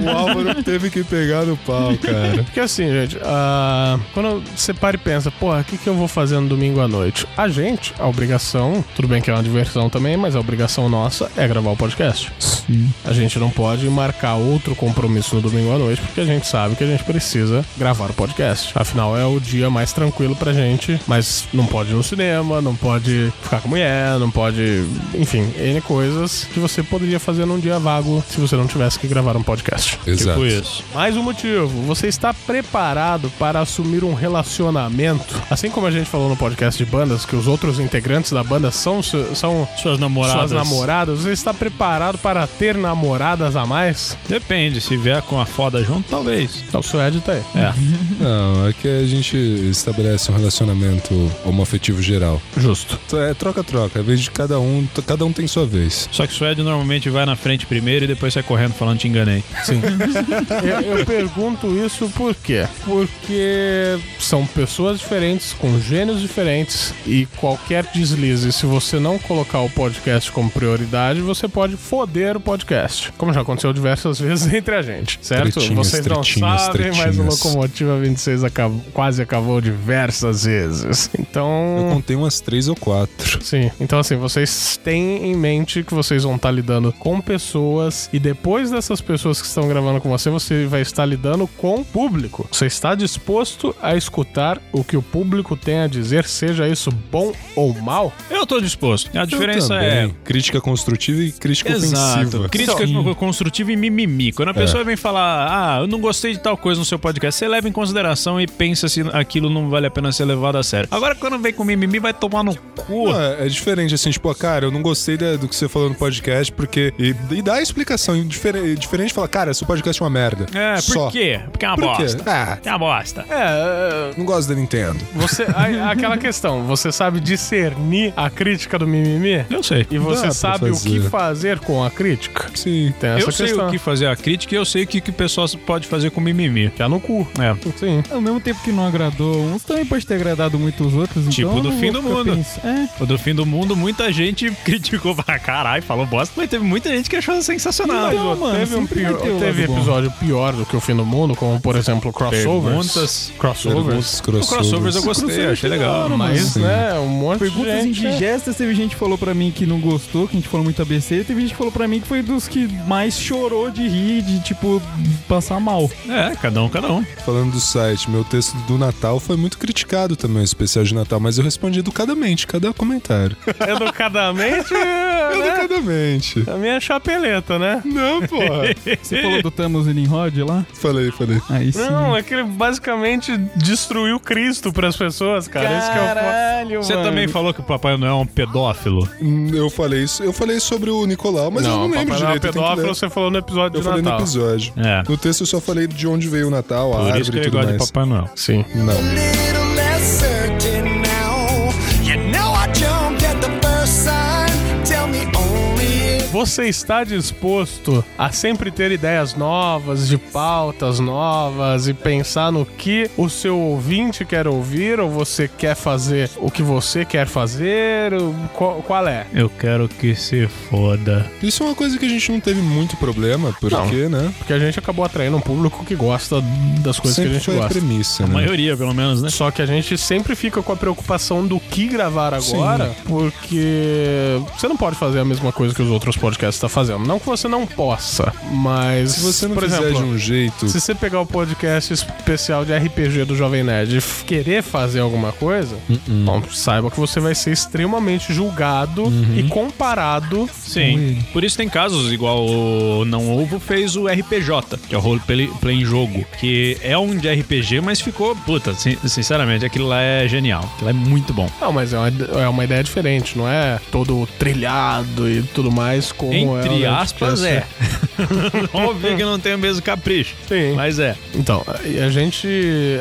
O Álvaro teve que pegar no pau, cara. Porque assim, gente, ah, quando você para e pensa, porra, o que, que eu vou fazer no domingo à noite? A gente, a obrigação, tudo bem que é uma diversão também, mas a obrigação nossa é gravar o podcast. Sim. A gente não pode marcar outro compromisso no domingo à noite, porque a gente sabe que a gente precisa gravar o podcast. Afinal, é o dia mais tranquilo pra gente, mas não pode ir no cinema, não pode ficar com a mulher, não pode. Enfim, N coisas que você poderia fazer num dia vago se você não tivesse que gravar um podcast. Exato. Tipo isso. Mais um motivo, você está preparado para assumir um relacionamento? Assim como a gente falou no podcast de bandas, que os outros integrantes da banda são, são Suas namoradas. suas namoradas, você está preparado para ter namoradas a mais? Depende, se vier com a foda junto, talvez. Então, o Suede tá aí. É. Não, é que a gente estabelece um relacionamento homoafetivo geral. Justo. É troca-troca, a vez de cada um, cada um tem sua vez. Só que o Suede normalmente vai na frente primeiro e depois sai correndo falando te enganei. Sim. eu, eu pergunto isso por quê? Porque são pessoas diferentes, com gênios diferentes, e qualquer deslize, se você não colocar o podcast como prioridade, você pode foder o podcast. Como já aconteceu diversas vezes entre a gente, certo? Tretinhas, Vocês não tretinhas, sabem, mas o. Locomotiva 26 acabou- quase acabou diversas vezes. Eu Então. contei umas três ou quatro. Sim, então assim, vocês têm em mente que vocês vão estar lidando com pessoas e depois dessas pessoas que estão gravando com você, você vai estar lidando com o público. Você está disposto a escutar o que o público tem a dizer, seja isso bom ou mal? Eu tô disposto. A diferença Eu é. Crítica construtiva e crítica Exato. ofensiva. Crítica Sim. construtiva e mimimi. Quando a pessoa vem falar, ah, eu não gostei de tal coisa no seu podcast, você leva em consideração e pensa se aquilo não vale a pena ser levado a sério. Agora, quando vem com mimimi, vai tomar no cu. Não, é, é diferente, assim, tipo, cara, eu não gostei da- do que você falou no podcast, porque. E, e dá a explicação. e Diferente, diferente fala, cara, seu podcast é uma merda. É, por Só. quê? Porque é uma Por quê? bosta. Ah, É uma bosta. É, não gosto da Nintendo. você. a- aquela questão, você sabe discernir a crítica do mimimi? Eu sei. E você Dá sabe o que fazer. com a crítica? Sim. Tem essa Eu sei questão. o que fazer a crítica e eu sei o que, que o pessoal pode fazer com mimimi. É no cu. É. Sim. Ao mesmo tempo que não agradou uns, também pode ter agradado muito os outros. Tipo então do fim do mundo. É, O do fim do mundo, muita gente criticou pra caralho, falou bosta, mas teve muita gente que achou sensacional. Então, mano, teve um pior- teve bom. episódio pior do que o fim do mundo, como por exemplo crossovers. Perguntas. Crossovers. Perguntas, O crossovers eu gostei, Crossover achei legal. hora, Mas, Sim. né, um monte Perguntas de gente. indigestas, teve gente que falou pra mim que não gostou, que a gente falou besteira, e teve gente que falou pra mim que foi dos que mais chorou de rir, de tipo, passar mal. É, cada um, cada um. Falando do site, meu texto do Natal foi muito criticado também, o especial de Natal, mas eu respondi educadamente, cada comentário. Educadamente, né? Educadamente. A minha chapeleta, né? Não, porra. Você falou do Thanos e Nimrod lá? falei, falei. Aí sim. Não, é que ele basicamente destruiu Cristo pras pessoas, cara. Esse que é o fo- Caralho, Você mano. também falou que o Papai Noel é um pedófilo? Hum, Eu falei isso, eu falei sobre o Nicolau, mas eu não lembro Papai Noel direito. eu tenho que pedófilo ler. você falou no episódio Eu de falei no Natal. episódio. É. No texto eu só falei de onde veio o Natal, a Por árvore isso que e ele tudo gosta de mais. Papai Noel. Sim. Não. Você está disposto a sempre ter ideias novas, de pautas novas e pensar no que o seu ouvinte quer ouvir ou você quer fazer o que você quer fazer? Qual, qual é? Eu quero que se foda. Isso é uma coisa que a gente não teve muito problema, porque, né? Porque a gente acabou atraindo um público que gosta das coisas Sempre que a gente foi a gosta. premissa, A né? maioria, pelo menos, né? Só que a gente sempre fica com a preocupação do que gravar agora, porque você não pode fazer a mesma coisa que os outros podcasts estão fazendo. Não que você não possa, mas. Se você não por fizer exemplo, de um jeito... Se você pegar o podcast especial de RPG do Jovem Nerd e querer fazer alguma coisa, Hum. bom, saiba que você vai ser extremamente julgado Uhum. e comparado. Sim. Por isso tem casos igual o Não Ovo fez o RPJ, que é o Role Play, Play em Jogo, que é um de RPG, mas ficou, puta, sin- sinceramente, aquilo lá é genial. Aquilo lá é muito bom. Não, mas é uma, é uma ideia diferente, não é todo trilhado e tudo mais como é Entre o Nerdcast. aspas, é. Óbvio que não tem o mesmo capricho. Sim. Mas é. Então, a gente.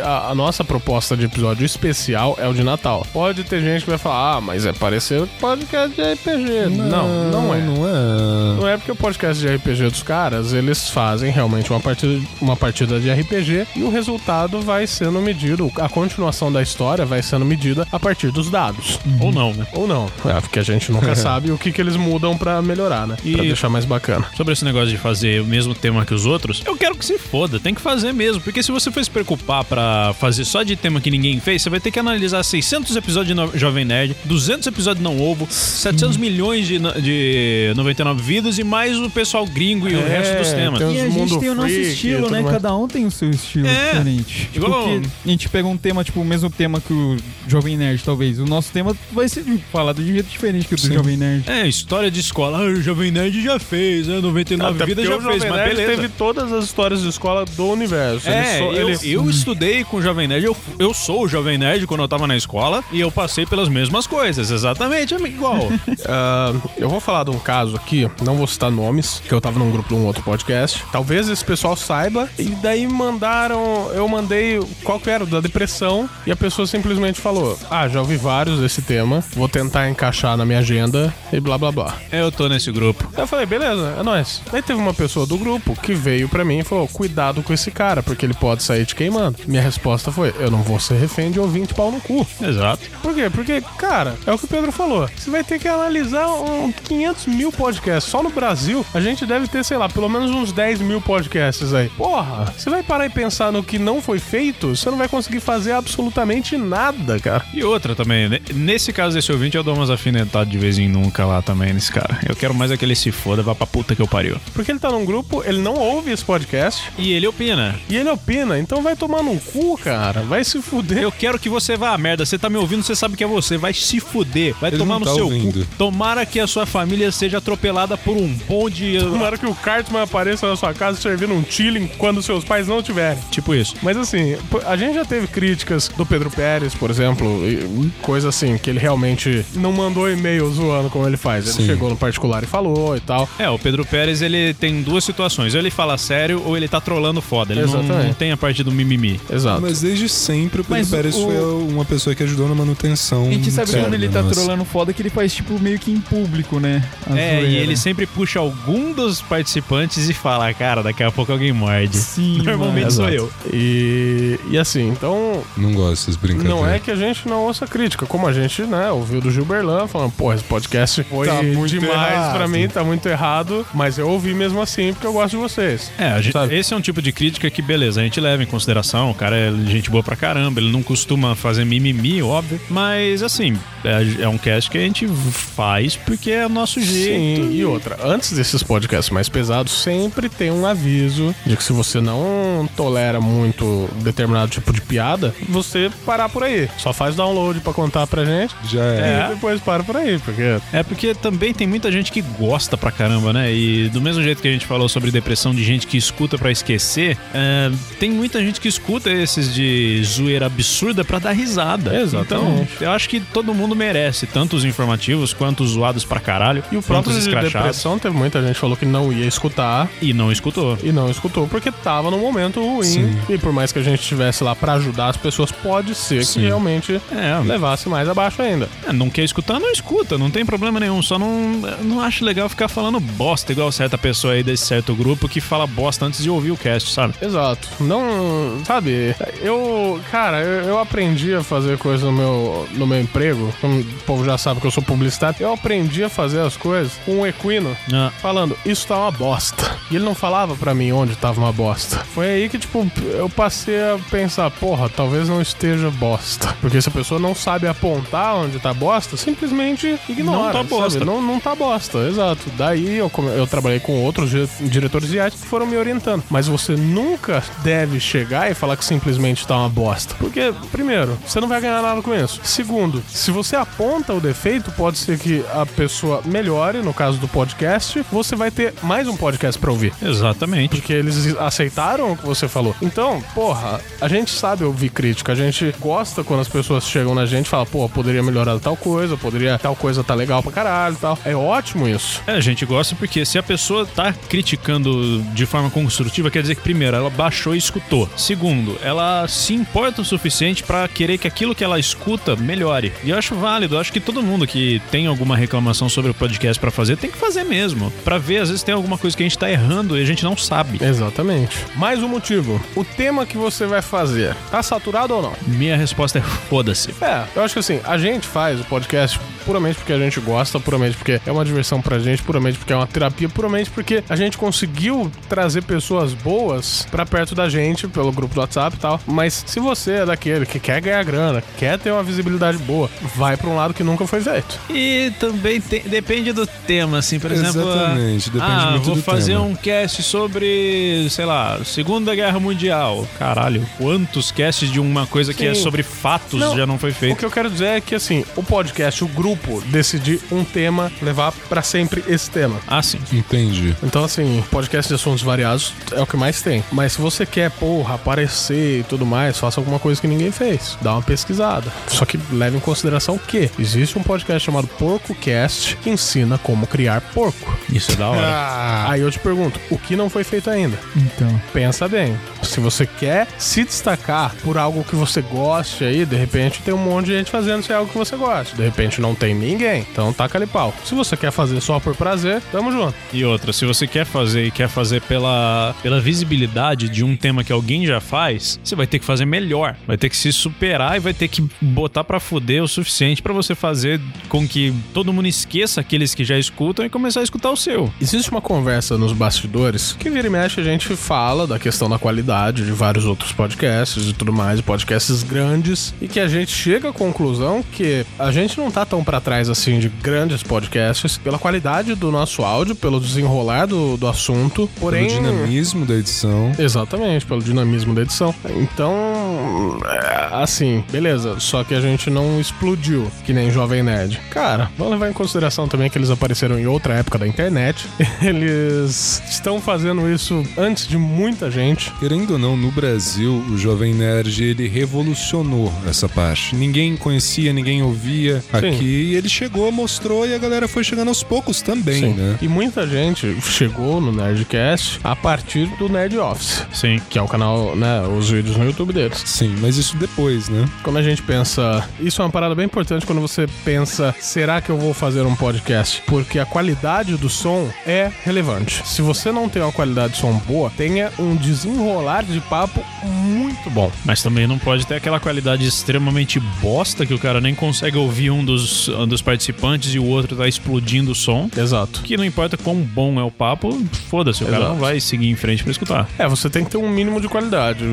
A, a nossa proposta de episódio especial é o de Natal. Pode ter gente que vai falar, ah, mas é parecer podcast de RPG. Não, não, é. Não é. Não é porque o podcast de RPG dos caras, eles fazem realmente uma partida, uma partida de RPG e o resultado vai sendo medido, a continuação da história vai sendo medida a partir dos dados. Ou não, né? Ou não. É, porque a gente nunca sabe o que, que eles mudam pra melhorar, né? E- Pra deixar mais bacana. Sobre esse negócio de fazer o mesmo tema que os outros, eu quero que se foda, tem que fazer mesmo. Porque se você for se preocupar pra fazer só de tema que ninguém fez, você vai ter que analisar 600 episódios de no- Jovem Nerd, 200 episódios de Não Ovo, 700 milhões de, no- de 99 vidas e mais o pessoal gringo e o É, resto dos temas. E a gente tem o nosso freak estilo, né? mais. Cada um tem o seu estilo É. diferente. Tipo, Igual- que a gente pega um tema, tipo, o mesmo tema que o Jovem Nerd, talvez. O nosso tema vai ser falado de um jeito diferente que o do Jovem Nerd. É, história de escola. Ah, o Jovem Nerd já fez, né? 99 Até vidas já o fez, Jovem mas Nerd beleza. teve todas as histórias de escola do universo. É, Ele só- eu, ele- eu estudei com o Jovem Nerd, eu, eu sou o Jovem Nerd quando eu tava na escola e eu passei pelas mesmas coisas, exatamente igual. Ah, eu vou falar de um caso aqui, não vou citar nomes, que eu tava num grupo de um outro podcast. Talvez esse pessoal saiba. E daí mandaram. Eu mandei qual que era, o da depressão. E a pessoa simplesmente falou: Ah, já ouvi vários desse tema. Vou tentar encaixar na minha agenda e blá blá blá. eu tô nesse grupo. Eu falei, beleza, é nóis. Daí teve uma pessoa do grupo que veio pra mim e falou: cuidado com esse cara, porque ele pode sair te queimando. Minha resposta foi: eu não vou ser refém de ouvinte pau no cu. Exato. Por quê? Porque, cara, é o que o Pedro falou. Você vai ter que analisar um 500 mil podcasts. Só no Brasil, a gente deve ter, sei lá, pelo menos uns 10 mil podcasts aí. Porra, você vai parar e pensar no que não foi feito, você não vai conseguir fazer absolutamente nada, cara. E outra também, nesse caso desse ouvinte, eu dou umas afinetadas de vez em nunca lá também nesse cara. Eu quero mais é que ele se foda, vá pra puta que eu pariu. Porque ele tá num grupo, ele não ouve esse podcast E ele opina. e ele opina, então vai tomar no cu, cara. Vai se fuder. Eu quero que você vá a merda. Você tá me ouvindo, você sabe que é você. Vai se fuder. Vai Ele tomar não no tá seu ouvindo. cu. Tomara que a sua família seja atropelada por um bonde. Tomara que o Cartman apareça na sua casa servindo um chilling quando seus pais não tiverem. Tipo isso. Mas assim, a gente já teve críticas do Pedro Pérez, por exemplo, e coisa assim, que ele realmente não mandou e-mail zoando como ele faz. Ele Sim. chegou no particular e falou e tal. É, o Pedro Pérez, ele tem duas situações. Ou ele fala sério ou ele tá trolando foda. Ele não, não tem a parte do mimimi. Exato. Mas desde sempre o Pedro Mas Pérez o- foi uma pessoa que ajudou na manutenção. A gente sabe quando ele tá nossa. trolando foda que ele faz, tipo, meio que em público, né? A É, e ele sempre puxa algum dos participantes e fala, cara, daqui a pouco alguém morde. Sim, Normalmente mano. sou Exato. eu. E, e assim, então, Não gosto dessas brincadeiras. não é que a gente não ouça crítica, como a gente, né, ouviu do Gilberlan falando, pô, esse podcast foi Tá muito demais errado. pra mim, tá muito errado, mas eu ouvi mesmo assim porque eu gosto de vocês. É, a gente- Sabe? esse é um tipo de crítica que, beleza, a gente leva em consideração. O cara é gente boa pra caramba, ele não costuma fazer mimimi, óbvio. Mas, assim, é, é um cast que a gente faz porque é o nosso jeito. Sim, e outra, antes desses podcasts mais pesados, sempre tem um aviso de que se você não tolera muito determinado tipo de piada, você parar por aí. Só faz download pra contar pra gente Já é. e depois para por aí, porque É porque também tem muita gente que gosta pra caramba, né? E do mesmo jeito que a gente falou sobre depressão de gente que escuta pra esquecer, é, tem muita gente que escuta esses de zoeira absurda pra dar risada. Exatamente. Então, eu acho que todo mundo merece, tanto os informativos quanto os zoados pra caralho. E o próprio os de depressão teve muita gente que falou que não ia escutar E não escutou. e não escutou porque tava num momento ruim. Sim. E por mais que a gente estivesse lá pra ajudar as pessoas, pode ser Sim. que realmente É, levasse mais abaixo ainda. É, não quer escutar, não escuta, não tem problema nenhum. Só não, não acho legal ficar falando bosta, igual certa pessoa aí desse certo grupo que fala bosta antes de ouvir o cast, sabe? Exato. Não, sabe, eu, cara, eu, eu aprendi a fazer coisa no meu, no meu emprego. Como o povo já sabe que eu sou publicitário. Eu aprendi a fazer as coisas com o Equino Ah, falando, isso tá uma bosta. E ele não falava pra mim onde tava uma bosta. Foi aí que, tipo, eu passei a pensar, porra, talvez não esteja bosta. Porque se a pessoa não sabe apontar onde tá bosta, simplesmente ignora. Não tá sabe? bosta. Não, não tá bosta, exato. Daí eu, eu trabalhei com outros dire- diretores de arte que foram me orientando. Mas você nunca deve chegar e falar que simplesmente tá uma bosta. Porque, primeiro, você não vai ganhar nada com isso. Segundo, se você aponta o defeito, pode ser que a pessoa melhore, no caso do podcast, você vai ter mais um podcast pra ouvir. exatamente. Porque eles aceitaram o que você falou. Então, porra, a gente sabe ouvir crítica, a gente gosta quando as pessoas chegam na gente e falam, pô, poderia melhorar tal coisa, poderia tal coisa tá legal pra caralho e tal. É ótimo isso. É, a gente gosta porque se a pessoa tá criticando de forma construtiva, quer dizer que, primeiro, ela baixou e escutou. Segundo, ela se importa o suficiente pra querer que aquilo que ela escuta melhore. E eu acho válido, eu acho que todo mundo que tem alguma reclamação sobre o podcast pra fazer tem que fazer mesmo. Pra ver, às vezes tem alguma coisa que a gente tá errando e a gente não sabe. Exatamente. Mais um motivo. O tema que você vai fazer, tá saturado ou não? Minha resposta é foda-se. É, eu acho que assim, a gente faz o podcast puramente porque a gente gosta, puramente porque é uma diversão pra gente, puramente porque é uma terapia, puramente porque a gente conseguiu trazer pessoas boas pra perto da gente pelo grupo do WhatsApp e tal. Mas se você é daquele que quer ganhar grana, quer ter uma visibilidade boa, vai pra um lado que nunca foi feito. E também tem- depende do tema, assim, por exemplo. Exatamente, depende ah, muito vou do fazer tema. um cast sobre, sei lá, Segunda Guerra Mundial. Caralho, quantos casts de uma coisa que é Sim. sobre fatos Não, já não foi O feito? que eu quero dizer é que assim, o podcast, o grupo decidir um tema, levar pra sempre esse tema. Ah, sim. Entendi. Então, assim, podcast de assuntos variados é o que mais tem. Mas se você quer, porra, aparecer e tudo mais, faça alguma coisa que ninguém fez. Dá uma pesquisada. Só que leve em consideração que existe um podcast chamado PorcoCast que ensina como criar porco. Isso é da hora. Ah. Aí eu te pergunto, o que não foi feito ainda? Então. Pensa bem. Se você quer se destacar por algo que você goste aí, de repente tem um monte de gente fazendo se é algo que você gosta. De repente não tem ninguém. Então taca ali pau. Se você quer fazer só por prazer, tamo junto. E outra, se você quer fazer e quer fazer pela, pela visibilidade de um tema que alguém já faz, você vai ter que fazer melhor. Vai ter que se superar e vai ter que botar pra fuder o suficiente pra você fazer com que todo mundo esqueça aqueles que já escutam e começar a escutar o seu. Existe uma conversa nos bastidores que vira e mexe a gente fala da questão da qualidade de vários outros podcasts e tudo mais, podcasts grandes, e que a gente chega à conclusão que a gente não tá tão pra trás assim de grandes podcasts pela qualidade do nosso áudio, pelo desenrolar do, do assunto, porém. Pelo dinamismo da edição. Exatamente, pelo dinamismo da edição. Então, é, assim, beleza. Só que a gente não explodiu, que nem Jovem Nerd. Cara, vamos levar em consideração também que eles apareceram em outra época da internet. Eles estão fazendo isso antes de muita gente. Querendo ou não, no Brasil, o Jovem Nerd, ele revolucionou essa parte. Ninguém conhecia, ninguém ouvia aqui. E ele chegou, mostrou e a galera foi chegando aos poucos também, Sim. né? E muita gente chegou no Nerdcast a partir do Nerd Office, Sim. que é o canal, né, os vídeos no YouTube deles. Sim, mas isso depois, né? Quando a gente pensa. Isso é uma parada bem importante quando você pensa: será que eu vou fazer um podcast? Porque a qualidade do som é relevante. Se você não tem uma qualidade de som boa, tenha um desenrolar de papo muito bom. Mas também não pode ter aquela qualidade extremamente bosta que o cara nem consegue ouvir um dos, um dos participantes e o outro tá explodindo o som. Exato. Que não importa quão bom é o papo, foda-se, o cara Exato. não vai seguir em frente pra escutar. É, você tem que ter um mínimo de qualidade.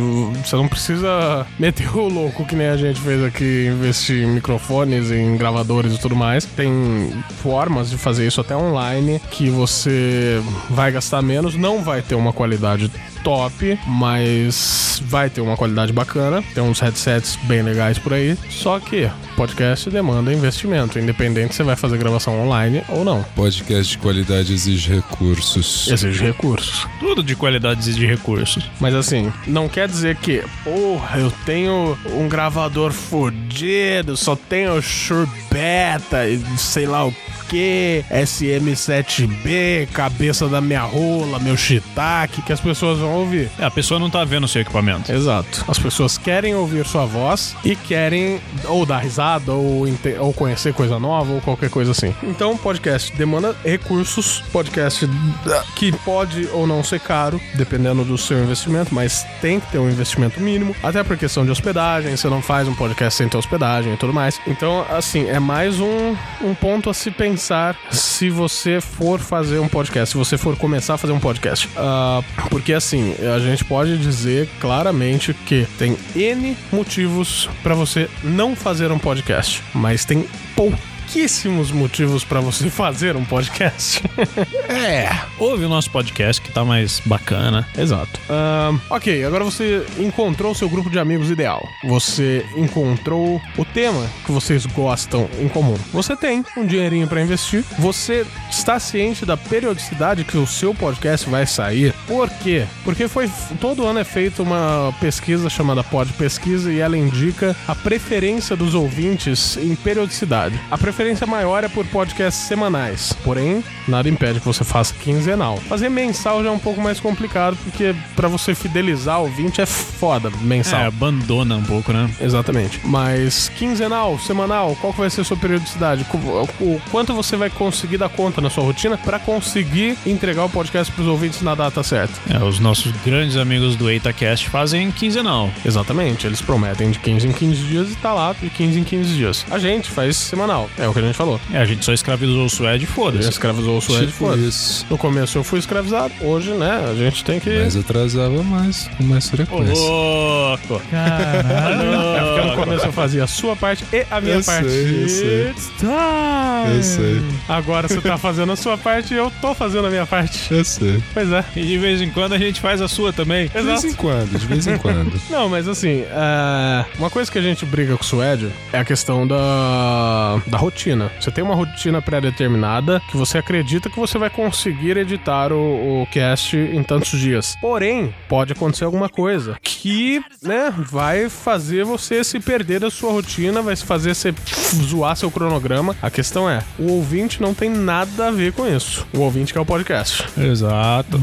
Você não precisa meter o louco que nem a gente fez aqui, investir em microfones, em gravadores e tudo mais. Tem formas de fazer isso até online que você vai gastar menos, não vai ter uma qualidade top, mas vai ter uma qualidade bacana. Tem uns headsets bem legais por aí. Só que podcast demanda investimento, independente se você vai fazer gravação online ou não. Podcast de qualidade exige recursos. Exige recursos. Tudo de qualidades e de recursos. Mas assim, não quer dizer que, porra, eu tenho um gravador fodido, só tenho Shure Beta e sei lá o que, SM7B, cabeça da minha rola, meu shiitake, que as pessoas vão ouvir. É, a pessoa não tá vendo o seu equipamento. Exato. As pessoas querem ouvir sua voz e querem ou dar risada, ou, ou conhecer coisa nova, ou qualquer coisa assim. Então, podcast demanda recursos, podcast que pode ou não ser caro, dependendo do seu investimento, mas tem que ter um investimento mínimo, até por questão de hospedagem, você não faz um podcast sem ter hospedagem e tudo mais. Então, assim, é mais um, um ponto a se pensar se você for fazer um podcast, se você for começar a fazer um podcast. Ah, porque, assim, a gente pode dizer claramente que tem N motivos pra você não fazer um podcast, mas tem pouquíssimos motivos pra você fazer um podcast. É. Ouve o nosso podcast que tá mais bacana. Exato. Ok, agora você encontrou o seu grupo de amigos ideal. Você encontrou o tema que vocês gostam em comum. Você tem um dinheirinho pra investir. Você está ciente da periodicidade que o seu podcast vai sair. Por quê? Porque foi todo ano é feita uma pesquisa chamada Pod Pesquisa e ela indica a preferência dos ouvintes em periodicidade. A preferência maior é por podcasts semanais. Porém, nada impede que você faça quinzenal. Fazer mensal já é um pouco mais complicado porque pra você fidelizar o ouvinte é foda mensal. É, abandona um pouco, né? Exatamente. Mas quinzenal, semanal, qual que vai ser a sua periodicidade? O quanto você vai conseguir dar conta na sua rotina pra conseguir entregar o podcast pros ouvintes na data certa? É, os nossos grandes amigos do EitaCast fazem quinzenal. Exatamente, eles prometem de 15 em 15 dias e tá lá de 15 em 15 dias. A gente faz semanal, é o que a gente falou. É, a gente só escravizou o Suede e foda-se. escravizou o Suede, Tipo foda isso. No começo eu fui escravizado, hoje, né, a gente tem que... Mas atrasava mais, com mais Ô, frequência. louco! É porque no começo eu fazia a sua parte e a minha Eu parte. sei, eu sei. Eu sei, Agora você tá fazendo a sua parte e eu tô fazendo a minha parte. eu sei. Pois é. E de vez em quando a gente faz a sua também. De vez em quando, de vez em quando. Não, mas assim, é, uma coisa que a gente briga com o Suede é a questão da, da rotina. Você tem uma rotina pré-determinada que você acredita que você vai conseguir editar o, o cast em tantos dias. Porém, pode acontecer alguma coisa que, né, vai fazer você se perder da sua rotina, vai fazer você zoar seu cronograma. A questão é, o ouvinte não tem nada a ver com isso. O ouvinte que é o podcast. Exato.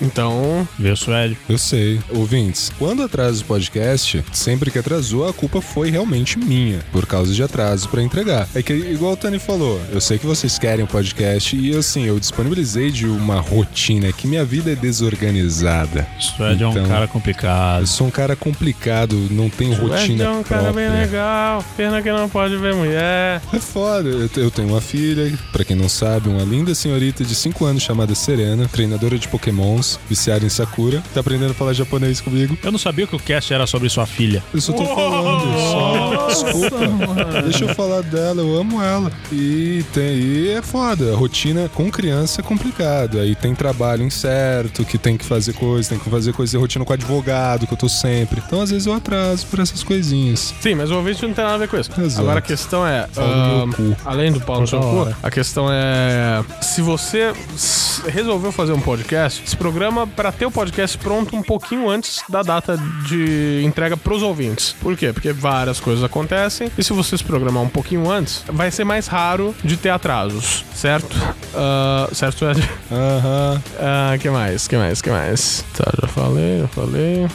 Então, Vê o Suede. Eu sei. Ouvintes, quando atrasa o podcast, sempre que atrasou, a culpa foi realmente minha, por causa de atraso pra entregar. É que, igual o Tony falou, eu sei que vocês querem o podcast e, assim, eu disponibilizei de uma rotina que minha vida é desorganizada. Suede é Então. um cara complicado. Eu sou um cara complicado, não tenho rotina é um cara bem própria. legal. Pena que não pode ver mulher. É foda. Eu, te- eu tenho uma filha, pra quem não sabe, uma linda senhorita de 5 anos chamada Serena, treinadora de pokémons, viciada em Sakura, tá aprendendo a falar japonês comigo. Eu não sabia que o cast era sobre sua filha. Eu só tô falando, só. Desculpa. Deixa eu falar dela, eu amo ela. E, tem, e é foda. A rotina com criança é complicado. Aí tem trabalho incerto, que tem que fazer coisa, tem que fazer coisa de rotina com advogado, que eu tô sempre. Então, às vezes, eu atraso por essas coisinhas. Sim, mas o ouvinte não tem nada a ver com isso. Exato. Agora a questão é. Cu. além do pau no seu cu, a questão é. Se você resolveu fazer um podcast, se programa pra ter o podcast pronto um pouquinho antes da data de entrega pros ouvintes. Por quê? Porque várias coisas acontecem e se você se programar um pouquinho antes, vai ser mais raro de ter atrasos, certo? Ah, certo, Ed? Aham. Ah, que mais? Que mais? Que mais? Tá, já falei, já falei.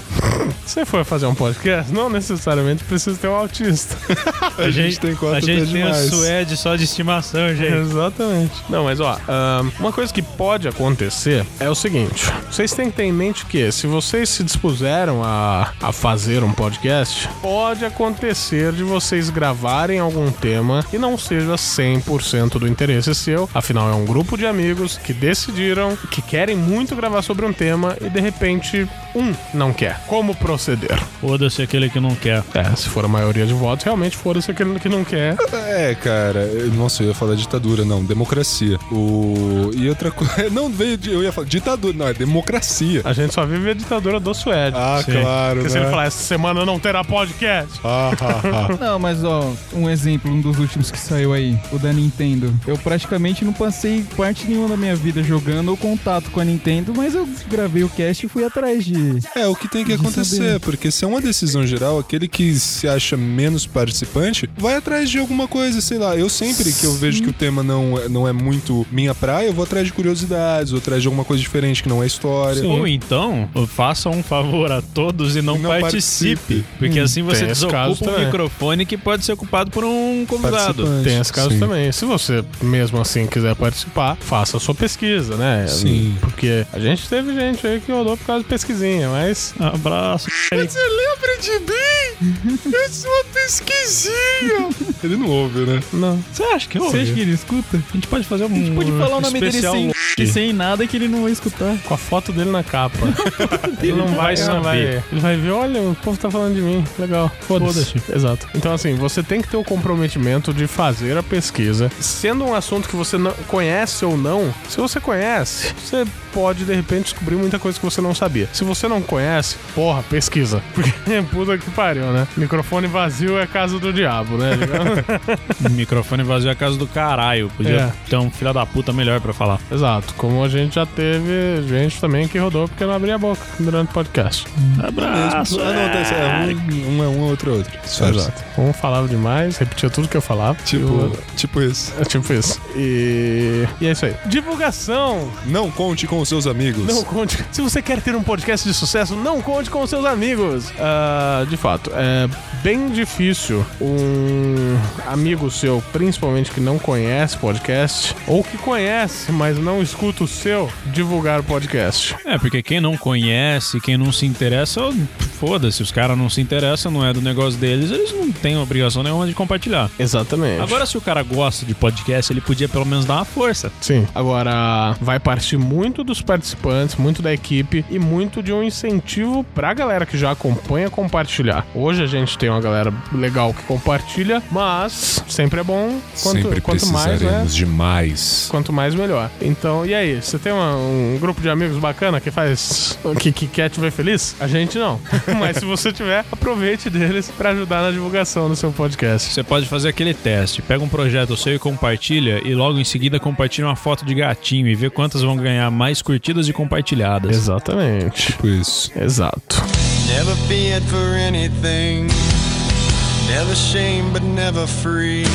Se você for fazer um podcast, não necessariamente precisa ter um autista. A gente tem quatro A gente tem o demais. Suede só de estimação, gente. Exatamente. Não, mas ó, ahn, uma coisa que pode acontecer é o seguinte: vocês têm que ter em mente que se vocês se dispuseram a, a fazer um podcast, pode acontecer de vocês gravarem algum tema que não seja 100% do interesse seu. Afinal, é um grupo de amigos que decidiram que querem muito gravar sobre um tema e de repente um não quer. Como proceder? Foda-se aquele que não quer. É, se for a maioria de votos, realmente foda-se aquele que não quer. É, cara, eu- nossa, eu ia falar ditadura, não, democracia. O... E outra coisa, não veio, de- eu ia falar ditadura, não, é democracia. A gente só vive a ditadura do Suede. Ah, Sim. claro, Porque se né? ele falar, essa semana não terá podcast. Ah, ah, ah. Não, mas ó, um exemplo, um dos últimos que saiu aí, o da Nintendo. Eu praticamente não passei parte nenhuma da minha vida jogando ou contato com a Nintendo, mas eu gravei o cast e fui atrás de. É, o que tem que acontecer, saber. porque se é uma decisão geral, aquele que se acha menos participante, vai atrás de alguma coisa, sei lá. Eu sempre que eu vejo que o tema não, é- não é muito minha praia, eu vou atrás de curiosidades, vou atrás de alguma coisa diferente que não é história. Ou então, faça um favor a todos e não, Não participe. participe. Porque assim você tem esse caso desocupa um também. microfone que pode ser ocupado por um convidado. Tem esse caso Sim. também. Se você mesmo assim quiser participar, faça a sua pesquisa, né? Sim. Porque a gente teve gente aí que rodou por causa de pesquisinha, mas. Abraço. Você lembra de mim? Eu sou uma pesquisinha. Ele não ouve, né? Não. Você acha que eu Você acha que ele escuta? A gente pode fazer um A gente pode falar o nome dele sem, sem nada que ele não vai escutar. Com a foto dele na capa. ele não vai, saber. Ele vai ver, olha, o povo tá falando de mim. Legal. Foda-se. Exato. Então, assim, você tem que ter o comprometimento de fazer a pesquisa. Sendo um assunto que você não conhece ou não, se você conhece, você pode, de repente, descobrir muita coisa que você não sabia. Se você não conhece, porra, pesquisa. Porque puta que pariu, né? Microfone vazio é casa do diabo, né? Microfone vazio é casa do caralho. Podia É. ter um filho da puta melhor pra falar. Exato. Como a gente já teve gente também que rodou porque não abria a boca durante o podcast. Abraço. Ah, não, tá, é um, um é um, outro é outro. Exato. Um falava demais, repetia tudo que eu falava. Tipo, tipo isso. É tipo isso. E... e é isso aí. Divulgação. Não conte com os seus amigos. Não conte. Se você quer ter um podcast de sucesso, não conte com seus amigos. Ah, de fato, é bem difícil um amigo seu, principalmente que não conhece podcast, ou que conhece, mas não escuta o seu, divulgar o podcast. É, porque quem não conhece, quem não se interessa, foda-se. Os caras não se interessam, não é do negócio deles, eles não têm obrigação nenhuma de compartilhar. Exatamente. Agora, se o cara gosta de podcast, ele podia pelo menos dar uma força. Sim. Agora, vai partir muito dos participantes, muito da equipe e muito de um incentivo pra galera que já acompanha compartilhar. Hoje a gente tem uma galera legal que compartilha, mas sempre é bom quanto, Sempre quanto mais, né? precisaremos de mais. Quanto mais, melhor. Então, e aí? Você tem uma- um grupo de amigos bacana que faz. que, que quer te ver feliz? A gente não. Mas se você tiver, aproveite deles pra ajudar na divulgação do seu podcast. Você pode fazer aquele teste. Pega um projeto seu e compartilha, e logo em seguida compartilha uma foto de gatinho e vê quantas vão ganhar mais curtidas e compartilhadas. Exatamente. Tipo isso. Exato. Never feared for anything. Never shame, but never free.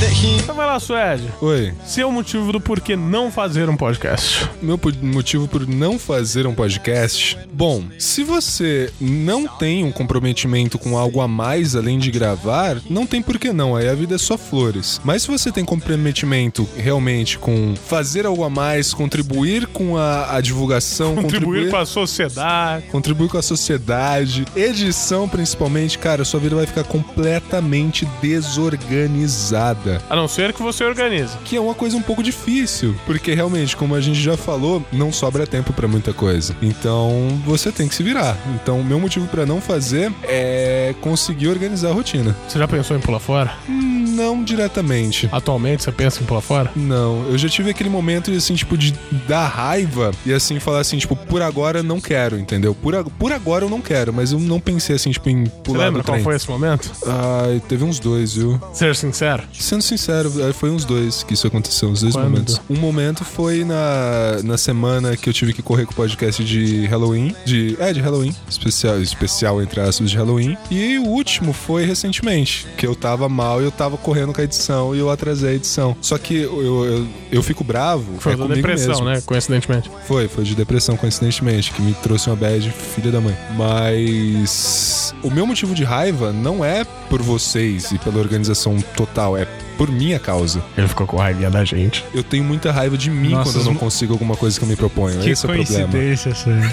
Então vai lá, Suede. Oi. Seu motivo do porquê não fazer um podcast. Meu motivo por não fazer um podcast? Bom, se você não tem um comprometimento com algo a mais além de gravar, não tem por que não, aí a vida é só flores. Mas se você tem comprometimento realmente com fazer algo a mais, contribuir com a, a divulgação, Contribuir com a sociedade. contribuir com a sociedade, edição principalmente, cara, sua vida vai ficar completamente desorganizada. A não ser que você organize. Que é uma coisa um pouco difícil, porque realmente, como a gente já falou, não sobra tempo pra muita coisa. Então, você tem que se virar. Então, o meu motivo pra não fazer é conseguir organizar a rotina. Você já pensou em pular fora? Não diretamente. Atualmente você pensa em pular fora? Não, eu já tive aquele momento, assim, tipo, de dar raiva e, assim, falar assim, tipo, por agora não quero, entendeu? Por, ag- por agora eu não quero, mas eu não pensei, assim, tipo, em Você pular lembra do qual foi esse momento? Ai, teve uns dois, viu? Ser sincero. Sendo sincero, eh, foi uns dois que isso aconteceu, uns dois Quando? momentos. Um momento foi na, na semana que eu tive que correr com o podcast de Halloween. De, é, de Halloween. Especial, especial entre aspas, de Halloween. E o último foi recentemente, que eu tava mal e eu tava correndo com a edição e eu atrasei a edição. Só que eu, eu, eu, fico bravo. Foi é da depressão, mesmo. né? Coincidentemente. Foi, foi de depressão, coincidentemente, que me trouxe uma bad filha da mãe. Mas o meu motivo de raiva não é por vocês e pela organização total, é por minha causa. Ele ficou com raivinha da gente. Eu tenho muita raiva de mim Nossa, quando eu não consigo alguma coisa que eu me proponho. Esse é o problema. essa.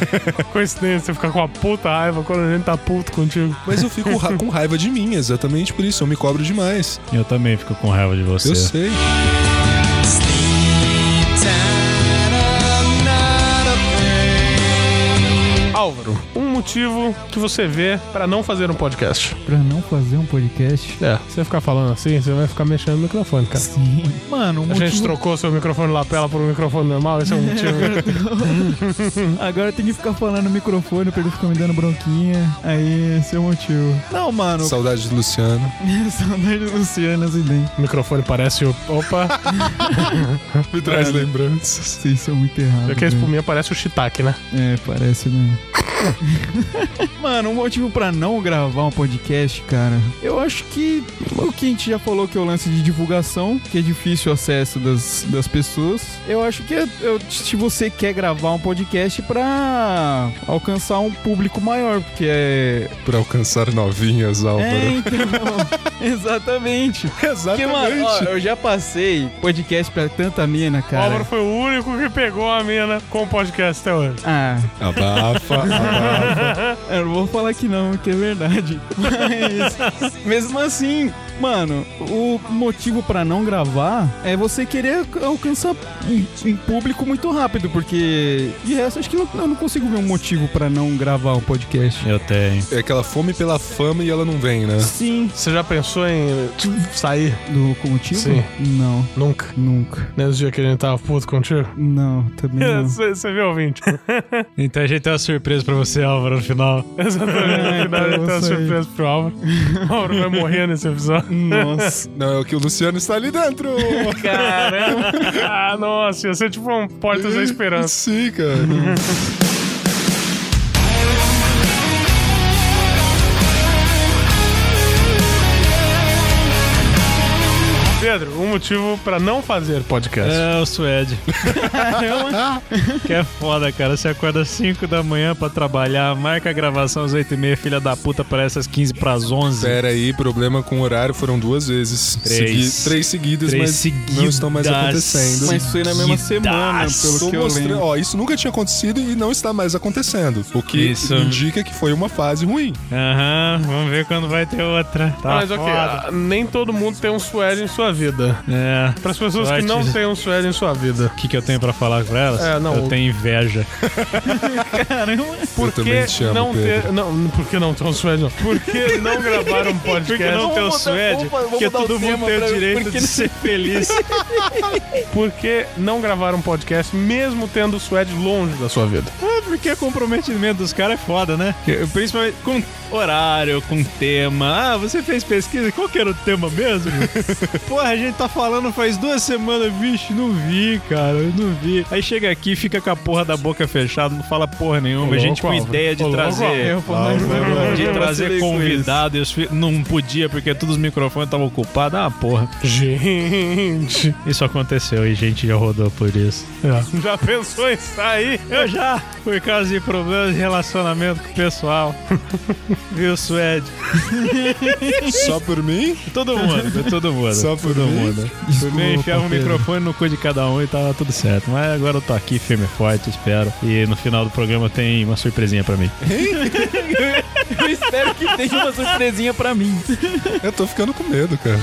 coincidência, você ficar com uma puta raiva quando a gente tá puto contigo. Mas eu fico ra- com raiva de mim, exatamente por isso. Eu me cobro demais. Eu também fico com raiva de você. Eu sei. Álvaro, um motivo que você vê pra não fazer um podcast. Pra não fazer um podcast. É, você ficar falando assim, você vai ficar mexendo no microfone, cara. Sim. Mano, um A gente motivo... trocou seu microfone lapela por um microfone normal, esse é um motivo. Agora tem que ficar falando no microfone pra ele ficar me dando bronquinha. Aí, esse é o motivo. Não, mano. Saudade do Luciano. Saudade do Luciano Acidente. o microfone parece o. Opa! Me traz lembranças. Vocês são muito errados. Porque a velho. espuminha parece o shiitake, né? É, parece mesmo. Mano, um motivo pra não gravar um podcast, cara, eu acho que o que a gente já falou que é o lance de divulgação, que é difícil o acesso das, das pessoas. Eu acho que é- eu- se você quer gravar um podcast pra alcançar um público maior, porque é. Pra alcançar novinhas, É, Álvaro. então. Exatamente. Porque, Exatamente. mano, ó, eu já passei podcast pra tanta mina, O Álvaro cara. foi o único que pegou a mina com o podcast até hoje. Ah, Abafa, abafa. Rafa. Eu não vou falar que não, que é verdade. Mas, mesmo assim, mano, o motivo pra não gravar é você querer alcançar um, um público muito rápido, porque de resto acho que não- eu não consigo ver um motivo pra não gravar um podcast. Eu tenho. É aquela fome pela fama e ela não vem, né? Sim. Você já pensou em sair? Do motivo? Sim. Não, Nunca. nunca. Nesse dia que a gente tava puto contigo? Não, também não. Você você viu, ouvinte? Então a gente tem uma surpresa pra você, Álvaro, no final. Exatamente. No final, tem uma aí. surpresa pro Álvaro. O Álvaro vai morrer nesse episódio. Nossa. Não, é o que o Luciano está ali dentro. Caramba. ah, nossa, ia ser tipo um Portas da Esperança. Sim, cara. Pedro, um motivo pra não fazer podcast. É, o Suede. que é foda, cara. Você acorda às 5 da manhã pra trabalhar, marca a gravação às 8 e meia, filha da puta, parece às 15 pras 11. Pera aí, problema com o horário foram duas vezes. Três. três seguidas, Três mas seguidas. não estão mais acontecendo. Mas foi na mesma semana, pelo Tô que eu mostrando, lembro. ó, isso nunca tinha acontecido e não está mais acontecendo. O que Isso. indica que foi uma fase ruim. Aham, vamos ver quando vai ter outra. Tá mas ok, foda. ah, nem todo mundo tem um suede em sua vida. É. Para as pessoas que Sorte. não têm um suede em sua vida. O que, que eu tenho pra falar pra elas? É, não, Eu tenho inveja. Por Eu também que te amo, não Pedro. ter. Não, por que não ter um suede? Não. Por que não gravar um podcast? Porque não tem o mudar- suede, vamos- vamos porque todo mundo tem o direito porque de ser feliz. Por que não gravar um podcast mesmo tendo o suede longe da sua vida? É porque o comprometimento dos caras é foda, né? Principalmente com horário, com tema. Ah, você fez pesquisa? Qual que era o tema mesmo? Porra, a gente tá falando faz duas semanas, vixe, não vi, cara, eu não vi. Aí chega aqui, fica com a porra da boca fechada, não fala porra nenhuma. Ô, a gente com Álvaro. ideia de Ô, trazer. De trazer vacilei com convidado, os fi- não podia porque todos os microfones estavam ocupados. Ah, porra. Gente. Isso aconteceu e gente já rodou por isso. É. Já pensou em sair? Eu já, por causa de problemas de relacionamento com o pessoal. Viu, Suede? Só por mim? Todo mundo, todo mundo. Só por todo mundo. Por mim, enfiava o Pedro. microfone no cu de cada um e tava tudo certo. Mas agora eu tô aqui firme e forte, espero. E no final do programa tem uma surpresinha pra mim. Eu espero que tenha uma surpresinha pra mim. Eu tô ficando com medo, cara.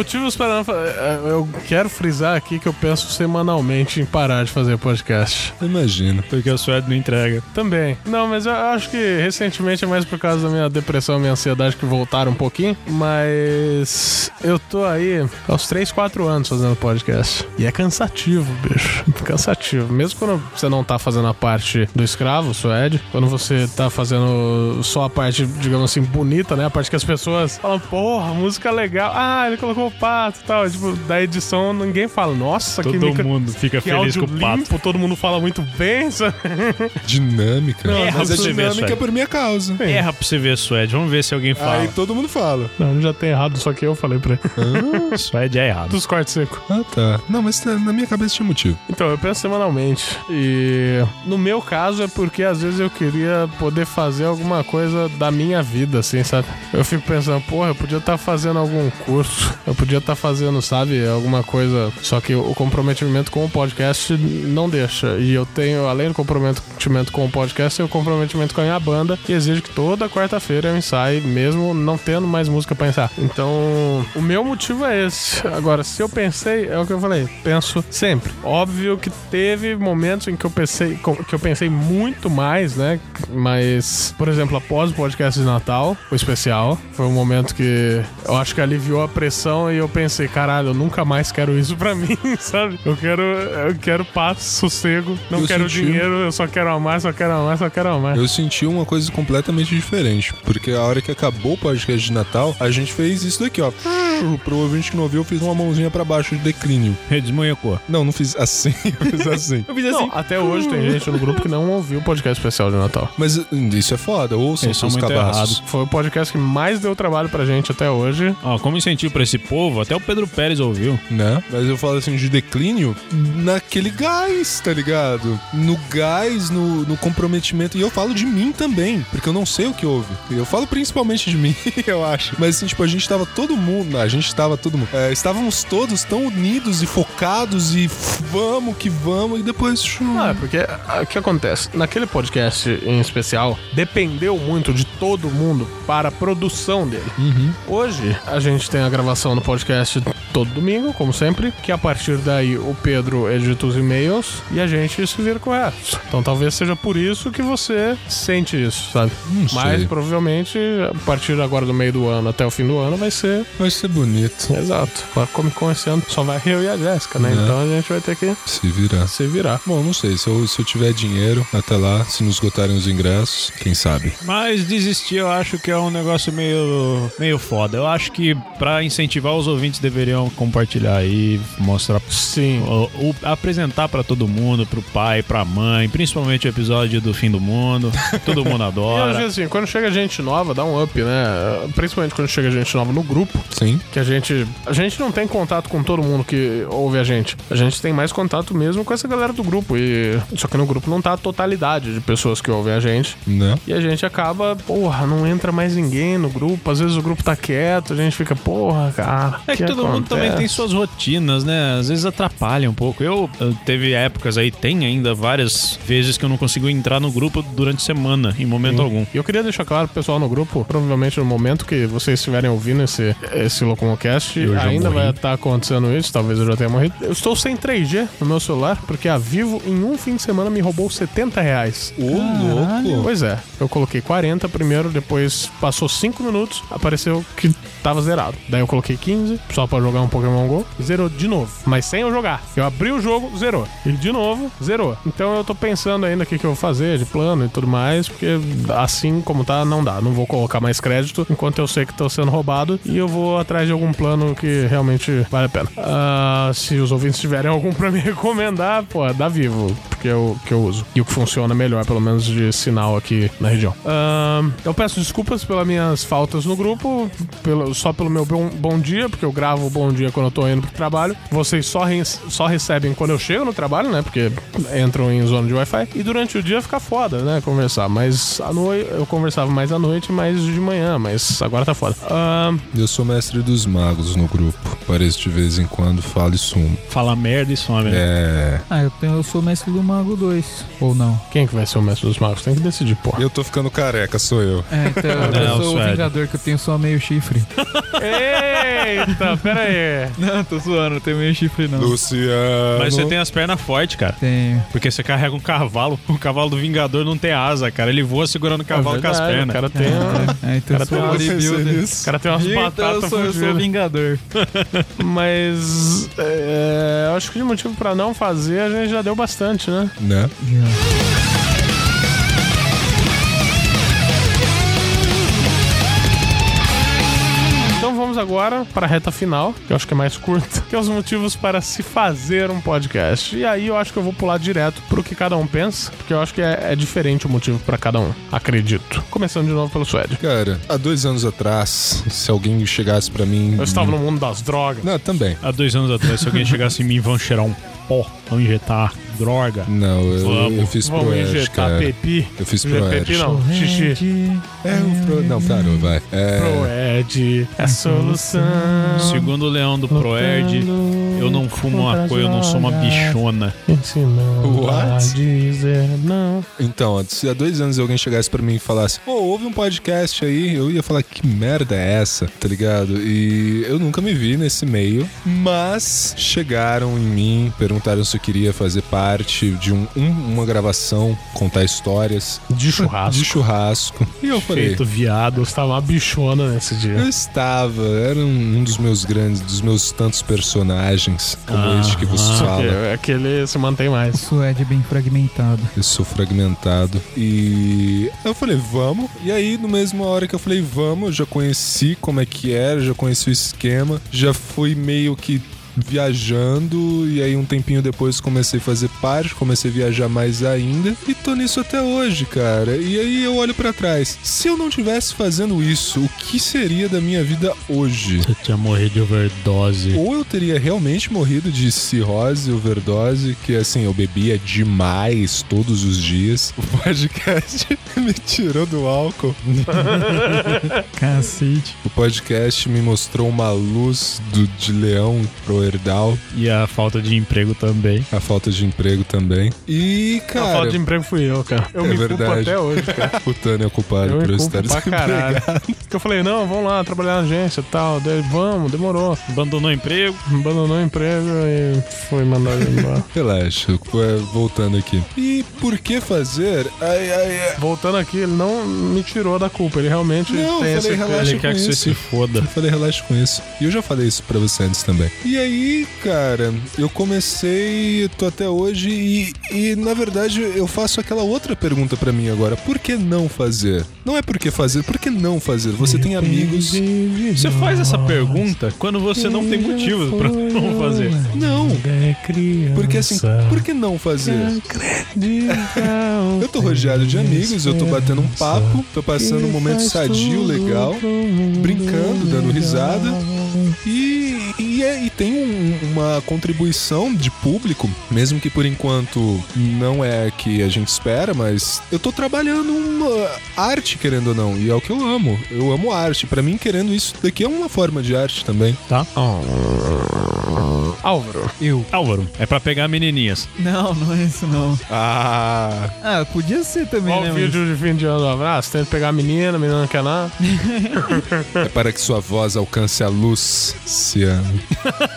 Motivos para não fazer. Eu quero frisar aqui que eu penso semanalmente em parar de fazer podcast. Imagina. Porque o Suede não entrega. Também. Não, mas eu acho que recentemente é mais por causa da minha depressão e minha ansiedade que voltaram um pouquinho. Mas eu tô aí aos 3, 4 anos fazendo podcast. E é cansativo, bicho. Cansativo. Mesmo quando você não tá fazendo a parte do escravo, Suede, quando você tá fazendo só a parte, digamos assim, bonita, né? A parte que as pessoas falam, porra, música legal. Ah, ele colocou o pato e tal. Tipo, da edição ninguém fala, nossa, que Todo micro- mundo fica que feliz com o pato. limpo, todo mundo fala muito bem, sabe? Dinâmica. Erra Mas é você ver, dinâmica Suede. por minha causa. Erra pra você ver, Suede. Vamos ver se alguém fala. Aí todo mundo fala. Não, ele já tem errado, só que eu falei pra ele. Suede é errado. Dos cortes secos. Ah, tá. Não, mas na na minha cabeça tinha motivo. Então, eu penso semanalmente. E no meu caso é porque às vezes eu queria poder fazer alguma coisa da minha vida, assim, sabe? Eu fico pensando, porra, eu podia estar fazendo algum curso, eu podia estar fazendo, sabe, alguma coisa. Só que o comprometimento com o podcast não deixa. E eu tenho, além do comprometimento com o podcast, eu o comprometimento com a minha banda, que exige que toda quarta-feira eu ensaie, mesmo não tendo mais música pra ensaiar. Então, o meu motivo é esse. Agora, se eu pensei, é o que eu falei, penso sempre. Óbvio que teve momentos em que eu pensei, que eu pensei muito mais, né? Mas, por exemplo, após o podcast de Natal, o especial, foi um momento que eu acho que aliviou a pressão e eu pensei, caralho, eu nunca mais quero isso pra mim, sabe? Eu quero, eu quero paz, sossego, não Eu quero senti- dinheiro, eu só quero amar, só quero amar, só quero amar. Eu senti uma coisa completamente diferente. Porque a hora que acabou o podcast de Natal, a gente fez isso daqui, ó. Pro ouvinte que não ouviu, eu fiz uma mãozinha pra baixo de declínio. Desmonhecou. Não, não fiz assim, eu fiz assim. Eu fiz assim. Não, até hoje tem gente no grupo que não ouviu o podcast especial de Natal. Mas hum, isso é foda, ouçam Eles são seus muito cabaços. Foi o podcast que mais deu trabalho pra gente até hoje. Ó, como incentivo pra esse povo, até o Pedro Pérez ouviu. Né? Mas eu falo assim de declínio naquele gás, tá ligado? No gás, no, no comprometimento. E eu falo de mim também, porque eu não sei o que houve. Eu falo principalmente de mim, eu acho. Mas assim, tipo, a gente tava todo mundo. A gente tava todo mundo. é, estávamos todos tão unidos e focados e vamos que vamos, e depois. Ah, é porque o que acontece? Naquele podcast em especial, dependeu muito de todo mundo para a produção dele. Hoje, a gente tem a gravação do podcast todo domingo, como sempre, que a partir daí o Pedro edita os e-mails e a gente se vira com o resto. Então talvez seja por isso que você sente isso, sabe? Mas sei. provavelmente a partir agora do meio do ano até o fim do ano vai ser Vai ser bonito exato. A Comic Con esse ano só vai eu e a Jéssica, né? Então a gente vai ter que se virar. se virar. Bom, não sei. Se eu, se eu tiver dinheiro até lá, se não esgotarem os ingressos, quem sabe? Mas desistir eu acho que é um negócio meio, meio foda. Eu acho que pra incentivar os ouvintes deveriam compartilhar aí, mostrar. Sim. o- o- apresentar pra todo mundo, pro pai, pra mãe, principalmente o episódio do fim do mundo. Todo mundo E às adora. vezes, assim, quando chega gente nova, dá um up, né? Principalmente quando chega gente nova no grupo, Sim. Que a gente. A gente não tem contato com todo mundo que ouve a gente. A gente tem mais contato mesmo com essa galera do grupo. E. Só que no grupo não tá a totalidade de pessoas que ouvem a gente. Né? E a gente acaba, porra, não entra mais ninguém no grupo. Às vezes o grupo tá quieto, a gente fica, porra, cara. É que, todo mundo também tem acontece? suas rotinas, né? Às vezes atrapalha um pouco. Eu, eu teve épocas aí, tem ainda várias vezes que eu não consigo entrar no grupo durante a semana, em momento algum. E eu queria deixar claro pro pessoal no grupo, provavelmente no momento que vocês estiverem ouvindo esse, esse Locomocast, Eu já ainda vai estar acontecendo isso, talvez eu já tenha morrido. Eu estou sem 3G no meu celular, porque a Vivo em um fim de semana me roubou 70 reais. Ô, louco. Pois é, eu coloquei 40 primeiro, depois passou 5 minutos, apareceu que tava zerado. Daí eu coloquei 15, só pra jogar um Pokémon GO, zerou de novo. Mas sem eu jogar. Eu abri o jogo, zerou. E de novo, zerou. Então eu tô pensando ainda o que, que eu vou fazer de plano e tudo mais, porque assim como tá, não dá. Não vou colocar mais crédito enquanto eu sei que tô sendo roubado e eu vou atrás de algum plano que realmente vale a pena. Ah, se os ouvintes tiverem algum pra me recomendar, pô, dá vivo, porque eu, que eu uso. E o que funciona melhor, pelo menos de sinal aqui na região. Ah, eu peço desculpas pelas minhas faltas no grupo, pelo, só pelo meu bom, bom dia, porque eu gravo o bom dia quando eu tô indo pro trabalho. Vocês só, re- só recebem quando eu chego no trabalho, né? Porque entram em zona de Wi-Fi. E durante o dia fica foda, né? Conversar. Mas à noite eu conversava mais à noite, mais de manhã, mas agora tá foda. Ah, Eu sou mestre dos magos no grupo. Apareço de vez em quando, falo e sumo. Fala merda e some. É. Ah, eu, tenho, eu sou mestre do Mago 2. Ou não? quem que vai ser o mestre dos magos? Tem que decidir, pô. Eu tô ficando careca, sou eu. É, então eu Não, sou o Suede. Vingador que eu tenho só meio chifre. Eita, pera aí. Não, tô zoando, não tenho meio chifre não. Luciano. Mas você tem as pernas fortes, cara. Tenho. Porque você carrega um cavalo. O cavalo do Vingador não tem asa, cara. Ele voa segurando o cavalo com as verdade, pernas. O cara tem, uma- É, então Cara, sou tem uma- bodybuilder. o cara tem umas Então eu batatas sou, eu sou fugidas. Vingador. Mas é, eu acho que de motivo pra não fazer a gente já deu bastante, né? Né? Então vamos agora para a reta final, que eu acho que é mais curta, que é os motivos para se fazer um podcast. E aí eu acho que eu vou pular direto pro que cada um pensa, porque eu acho que é, é diferente o motivo para cada um, acredito. Começando de novo pelo Suede. Cara, há dois anos atrás, se alguém chegasse pra mim. Eu estava no mundo das drogas. Não, também. Há dois anos atrás, se alguém chegasse em mim, vão cheirar um pó, vão injetar droga. Não, eu, Vamos, eu fiz pro Vamos Ed, injetar cara. pepi. Eu fiz pro pepi Ed. não, xixi. É o pro... Não, parou, vai. É... Proed é a solução. Segundo o Leão do Proerd, eu não fumo maconha, eu não sou uma bichona. Ensinando What? dizer não. Então, se há dois anos alguém chegasse pra mim e falasse, pô, ouve um podcast aí, eu ia falar, que merda é essa, tá ligado? E eu nunca me vi nesse meio, mas chegaram em mim, perguntaram se eu queria fazer parte de um, um- uma gravação, contar histórias De churrasco. de churrasco. E eu falei, Feito viado. Eu estava uma bichona nesse dia. eu estava, era um, um dos meus grandes, dos meus tantos personagens, como este que vos fala. Porque aquele se mantém O mais. Suede é bem fragmentado. Eu sou fragmentado. E eu falei, vamos. E aí, no mesmo hora que eu falei, vamos, eu já conheci como é que era, já conheci o esquema, já fui meio que viajando e aí um tempinho depois comecei a fazer parte, comecei a viajar mais ainda e tô nisso até hoje, cara. E aí eu olho pra trás. Se eu não tivesse fazendo isso, o que seria da minha vida hoje? Você tinha morrido de overdose. Ou eu teria realmente morrido de cirrose, overdose, que assim, eu bebia demais todos os dias. O podcast me tirou do álcool. Cacete. O podcast me mostrou uma luz do, de leão pro Herdal, E a falta de emprego também. a falta de emprego também. E, A cara. falta de emprego fui eu, cara. Eu É me culpo verdade. até hoje, cara. O Tânia é culpado Eu por me eu culpo estar pra caralho. desempregado. Porque eu falei, não, vamos lá trabalhar na agência e tal. Daí, vamos, demorou. Abandonou o emprego. Abandonou o emprego e foi mandado embora. Relaxa, é, voltando aqui. E por que fazer? Ai, ai, ai. Voltando aqui, ele não me tirou da culpa. Ele realmente Não, tem esse falei, relaxa Ele quer com que você isso. se foda. Eu falei, relaxa com isso. E eu já falei isso pra você antes também. E aí, cara, eu comecei, tô até hoje e, e na verdade eu faço aquela outra pergunta pra mim agora. Por que não fazer? Não é por que fazer, por que não fazer? Você tem amigos. Você faz essa pergunta quando você não tem motivos pra não fazer. Não, É porque assim, por que não fazer? Eu tô rodeado de amigos, eu tô batendo um papo, tô passando um momento sadio, legal, brincando, dando risada. E, e, é- e tem um- uma contribuição de público, mesmo que por enquanto não é que a gente espera, mas eu tô trabalhando uma arte, querendo ou não, e é o que eu amo. Eu amo arte. Pra mim, querendo isso daqui é uma forma de arte também. Tá? Álvaro. Eu. Álvaro, é pra pegar menininhas. Não, não é isso não. Ah, Ah, podia ser também, Olha né? o vídeo de fim de ano do abraço. Tenta pegar a menina, a menina não quer nada. é para que sua voz alcance a luz, Ciano.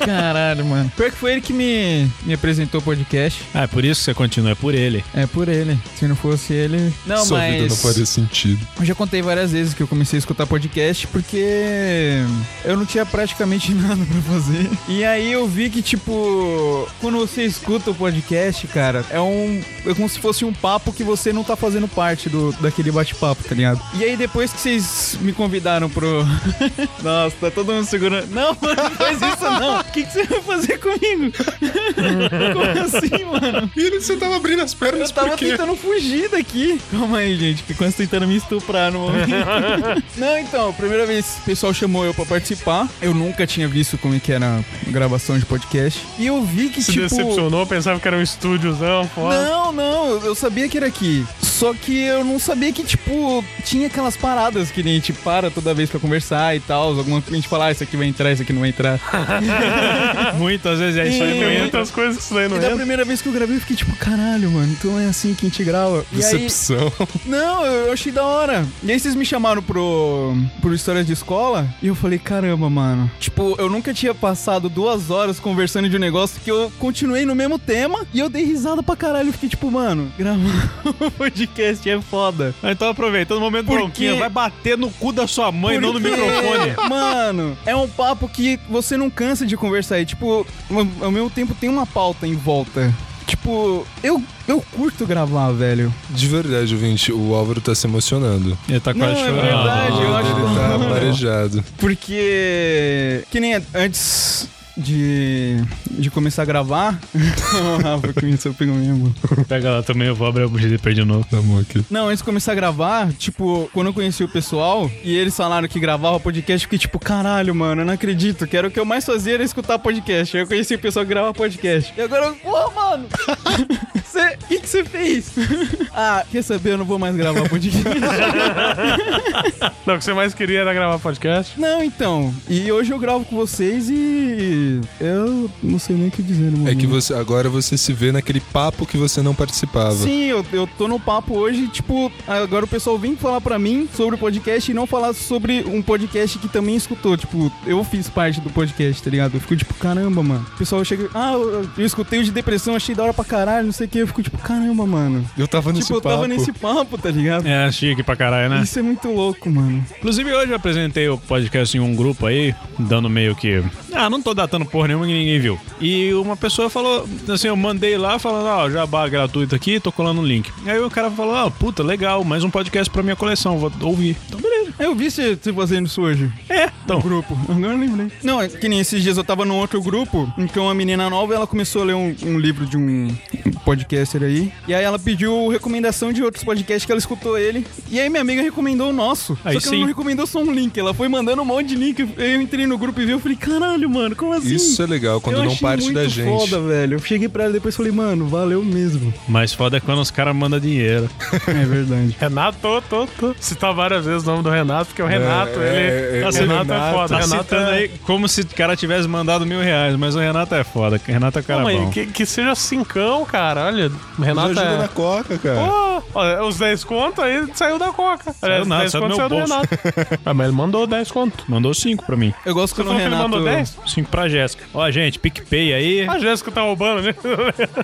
Caralho, mano. Pior que foi ele que me, me apresentou o podcast. Ah, é por isso que você continua, é por ele. É por ele. Se não fosse ele. Não, Sua mas. vida não faria sentido. Eu já contei várias vezes que eu comecei a escutar podcast porque eu não tinha praticamente nada pra fazer. E aí eu vi que, tipo, quando você escuta o podcast, cara, é um. É como se fosse um papo que você não tá fazendo parte do, daquele bate-papo, tá ligado? E aí depois que vocês me convidaram pro. Nossa, tá todo mundo segurando. Não, mano, não faz isso não. O que, que você vai fazer comigo? Como assim, mano? Filho, você tava abrindo as pernas Eu tava tentando fugir daqui. Calma aí, gente, que quase tentando me estuprar no momento. Não, então, primeira vez o pessoal chamou eu pra participar. Eu nunca tinha visto como é que era a gravação de podcast. E eu vi que, Se tipo... decepcionou, pensava que era um estúdiozão, foda. Não, não, eu sabia que era aqui. Só que eu não sabia que, tipo, tinha aquelas paradas que nem a gente para toda vez pra conversar e tal. Alguma a gente fala, ah, isso aqui vai entrar, isso aqui não vai entrar. Muitas vezes é isso aí, Tem muitas coisas que isso daí não E da primeira vez que eu gravei, eu fiquei tipo, caralho, mano, então é assim que a gente grava. E aí, Decepção. Não, eu achei da hora. E aí vocês me chamaram pro, pro História de Escola e eu falei, caramba, mano. Tipo, eu nunca tinha passado duas horas conversando de um negócio que eu continuei no mesmo tema e eu dei risada pra caralho. Eu fiquei tipo, mano, gravar um podcast é foda. Ah, Então aproveitando o momento Por bronquinha, vai bater no cu da sua mãe, não no microfone. Mano, é um papo que você não cansa de conversar. E, tipo, ao mesmo tempo tem uma pauta em volta. Tipo, eu, eu curto gravar, velho. De verdade, ouvinte, o Álvaro tá se emocionando. Ele tá Não, quase é chorando. verdade, eu acho Ele tá marejado. Porque. Que nem antes de. de começar a gravar. o Rafa começou a pegar mesmo. Pega lá também, eu vou abrir a bucha e de novo. Tá bom aqui. Não, antes de começar a gravar, tipo, quando eu conheci o pessoal e eles falaram que gravava podcast, eu fiquei tipo, caralho, mano, eu não acredito. Que era o que eu mais fazia era escutar podcast. Aí eu conheci o pessoal que grava podcast. E agora eu, porra, mano! O que que você fez? ah, quer saber? Eu não vou mais gravar podcast. Não, o que você mais queria era gravar podcast. não, então. E hoje eu gravo com vocês e. Eu não sei nem o que dizer no É momento. que você agora você se vê naquele papo que você não participava. Sim, eu, eu tô no papo hoje, tipo, agora o pessoal vem falar pra mim sobre o podcast e não falar sobre um podcast que também escutou. Tipo, eu fiz parte do podcast, tá ligado? Eu fico tipo, caramba, mano. O pessoal chega, ah, eu, eu escutei o de depressão, achei da hora pra caralho, não sei o que. Eu fico tipo, caramba, mano. Eu tava nesse tipo, eu papo. tava nesse papo, tá ligado? É, chique pra caralho, né? Isso é muito louco, mano. Inclusive, hoje eu apresentei o podcast em um grupo aí, dando meio que. Ah, não tô datando porra nenhuma que ninguém viu. E uma pessoa falou, assim, eu mandei lá falando, ó, jabá gratuito aqui, tô colando o link. Aí o cara falou, ah, puta, legal, mais um podcast pra minha coleção, vou ouvir. Então, beleza. verdade. Eu vi você você fazendo isso hoje. É, então. No grupo. Agora eu lembrei. Não, é que nem esses dias eu tava num outro grupo, então a menina nova, ela começou a ler um, um livro de um podcaster aí, e aí ela pediu recomendação de outros podcasts que ela escutou ele, e aí minha amiga recomendou o nosso. Aí só que ela sim. não recomendou só um link, ela foi mandando um monte de link, eu entrei no grupo e vi, eu falei, caralho, mano, como assim? Isso é legal, quando não parte da gente. foda, velho. Eu cheguei pra ela e depois falei, mano, valeu mesmo. Mas foda é quando os caras mandam dinheiro. É verdade. Renato, tô, tô, tô. Citar várias vezes o nome do Renato, porque o Renato, é, ele. é, o é, Renato é Renato. foda. Tá O Renato citando é. aí como se o cara tivesse mandado mil reais, mas o Renato é foda. O Renato é cara Pô, mas bom. que, que seja cincão, cara. Olha, o Nos Renato ajuda é. na coca, cara. Pô, ó, os 10 conto aí saiu da Coca. Aliás, nada, 10 saiu do conto meu saiu do. Renato. ah, mas ele mandou 10 conto. Mandou cinco pra mim. Eu gosto Você quando o que ele Renato... mandou 10? Cinco pra Jéssica. Ó, gente, PicPay aí. A Jéssica tá roubando, né?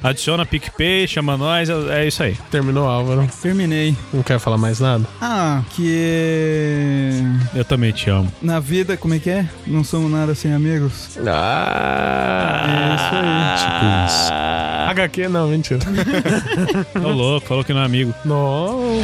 Adiciona PicPay, chama nós. É é isso aí. Terminou, Álvaro. Terminei. Não quer falar mais nada? Ah, que Eu também te amo. na vida, como é que é? Não somos nada sem amigos. Ah, É isso aí. Tipo isso. HQ não, mentira. Tô louco, falou que não é amigo. não.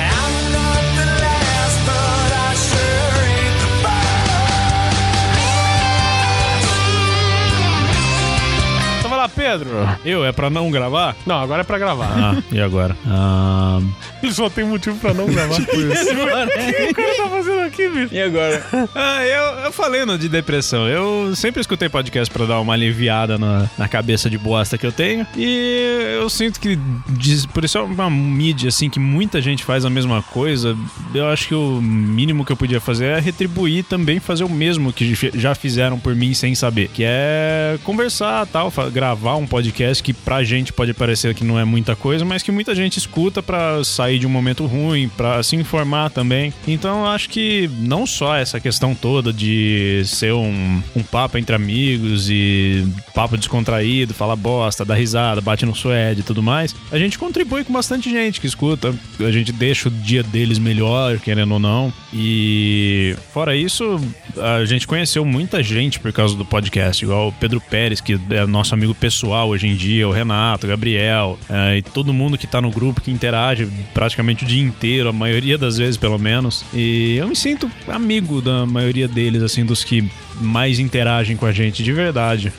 Pedro. Eu, é pra não gravar? Não, agora é pra gravar. Ah, e agora? Ah, Ele só tem motivo pra não gravar. Tipo o que o cara tá fazendo aqui, bicho? E agora? Ah, eu, eu falei no de depressão. Eu sempre escutei podcast pra dar uma aliviada na, na cabeça de bosta que eu tenho. E eu sinto que, diz- por isso é uma mídia, assim, que muita gente faz a mesma coisa. Eu acho que o mínimo que eu podia fazer é retribuir também, fazer o mesmo que já fizeram por mim sem saber. Que é conversar tal, gravar um podcast que pra gente pode parecer que não é muita coisa, mas que muita gente escuta pra sair de um momento ruim, pra se informar também. Então acho que não só essa questão toda de ser um, um papo entre amigos e papo descontraído, falar bosta, dar risada, bate no suede e tudo mais, a gente contribui com bastante gente que escuta, a gente deixa o dia deles melhor, querendo ou não. E fora isso, a gente conheceu muita gente por causa do podcast, igual o Pedro Pérez, que é nosso amigo pessoal hoje em dia, o Renato, o Gabriel, é, e todo mundo que tá no grupo que interage praticamente o dia inteiro, a maioria das vezes pelo menos. E eu me sinto amigo da maioria deles, assim, dos que mais interagem com a gente de verdade.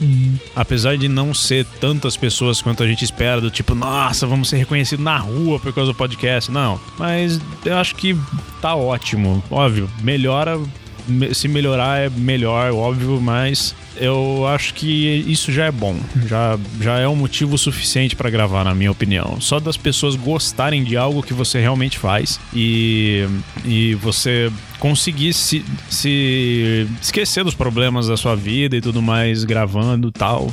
Apesar de não ser tantas pessoas quanto a gente espera, do tipo, nossa, vamos ser reconhecidos na rua por causa do podcast. Não. Mas eu acho que tá ótimo. Óbvio, melhora. Se melhorar é melhor, óbvio, mas eu acho que isso já é bom. Já, já é um motivo suficiente pra gravar, na minha opinião. Só das pessoas gostarem de algo que você realmente faz e, e você conseguir se, se esquecer dos problemas da sua vida e tudo mais, gravando e tal.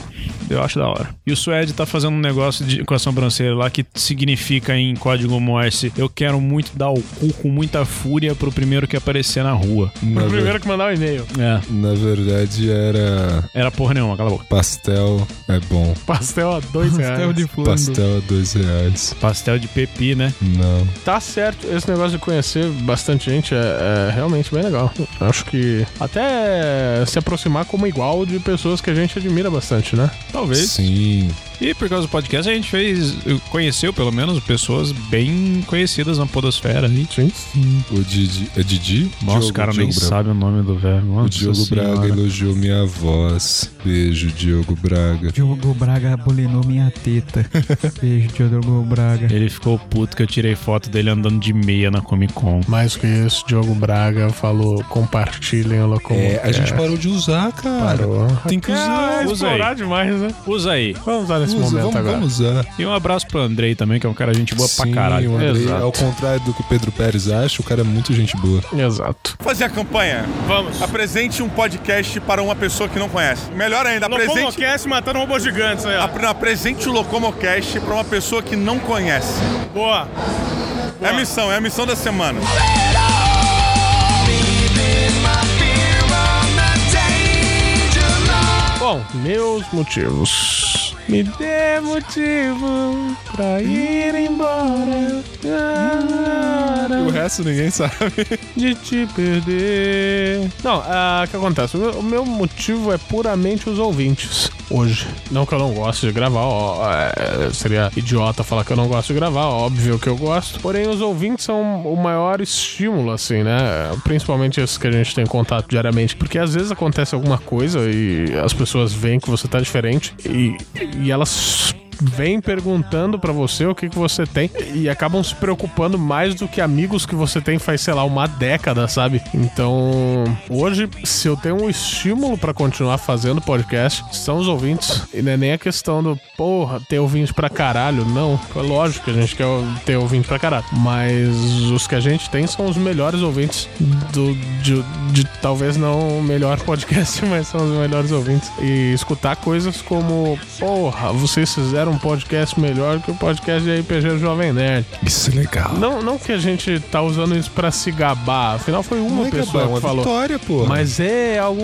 Eu acho da hora. E o Suede tá fazendo um negócio de, com a sobrancelha lá que significa em código Morse: Eu quero muito dar o cu com muita fúria pro primeiro que aparecer na rua. Na, O ver- primeiro que mandar o e-mail. É, na verdade era era porra nenhuma, cala a boca. pastel é bom. Pastel a dois reais. Pastel de flango. Pastel a dois reais. Pastel de pepi, né? Não. Tá certo, esse negócio de conhecer bastante gente é, é realmente bem legal. Acho que até se aproximar como igual de pessoas que a gente admira bastante, né? Talvez. Sim. E por causa do podcast a gente fez, conheceu pelo menos pessoas bem conhecidas na podosfera ali. Sim. O Didi. É Didi? Nossa, Diogo- o cara nem Diogo Braga. sabe o nome do velho. O Diogo Senhora. Braga elogiou minha voz. Beijo, Diogo Braga. Diogo Braga bulinou minha teta. Beijo, Diogo Braga. Ele ficou puto que eu tirei foto dele andando de meia na Comic Con. Mais que isso, Diogo Braga falou: compartilhem o Locombo. É, a gente parou de usar, cara. Parou. Tem que usar. É, usa explorar aí. demais, né? Usa aí. Vamos usar nesse Usa, momento vamos, agora. vamos usar. E um abraço pro Andrei também, que é um cara gente boa pra Sim, caralho. o Andrei, Exato. ao contrário do que o Pedro Pérez acha, o cara é muito gente boa. Exato. fazer a campanha. Vamos. Apresente um podcast para uma pessoa que não conhece. Melhor ainda, apresente, Locomocast matando robôs gigantes aí, ó. apre- apresente o Locomocast para uma pessoa que não conhece. Boa. É a missão, é a missão da semana. Bom, meus motivos. Me dê motivo pra ir embora. resto ninguém sabe. de te perder. Não, ah, o que acontece? O meu, o motivo é puramente os ouvintes hoje. Não que eu não goste de gravar, ó, é, seria idiota falar que eu não gosto de gravar, óbvio que eu gosto. Porém, os ouvintes são o maior estímulo, assim, né? Principalmente esses que a gente tem contato diariamente. Porque às vezes acontece alguma coisa e as pessoas veem que você tá diferente e, e elas vêm perguntando pra você o que, que você tem e acabam se preocupando mais do que amigos que você tem faz, sei lá, uma década, sabe? Então, hoje, se eu tenho um estímulo pra continuar fazendo podcast, são os ouvintes. E não é nem a questão do, porra, ter ouvinte pra caralho. Não, é lógico que a gente quer ter ouvinte pra caralho. Mas os que a gente tem são os melhores ouvintes do, de, de talvez não o melhor podcast, mas são os melhores ouvintes. E escutar coisas como, porra, vocês fizeram um podcast melhor que o podcast de RPG Jovem Nerd. Isso é legal. Não, não que a gente tá usando isso pra se gabar, afinal foi uma é pessoa gabar, é que falou. vitória, pô. Mas é algo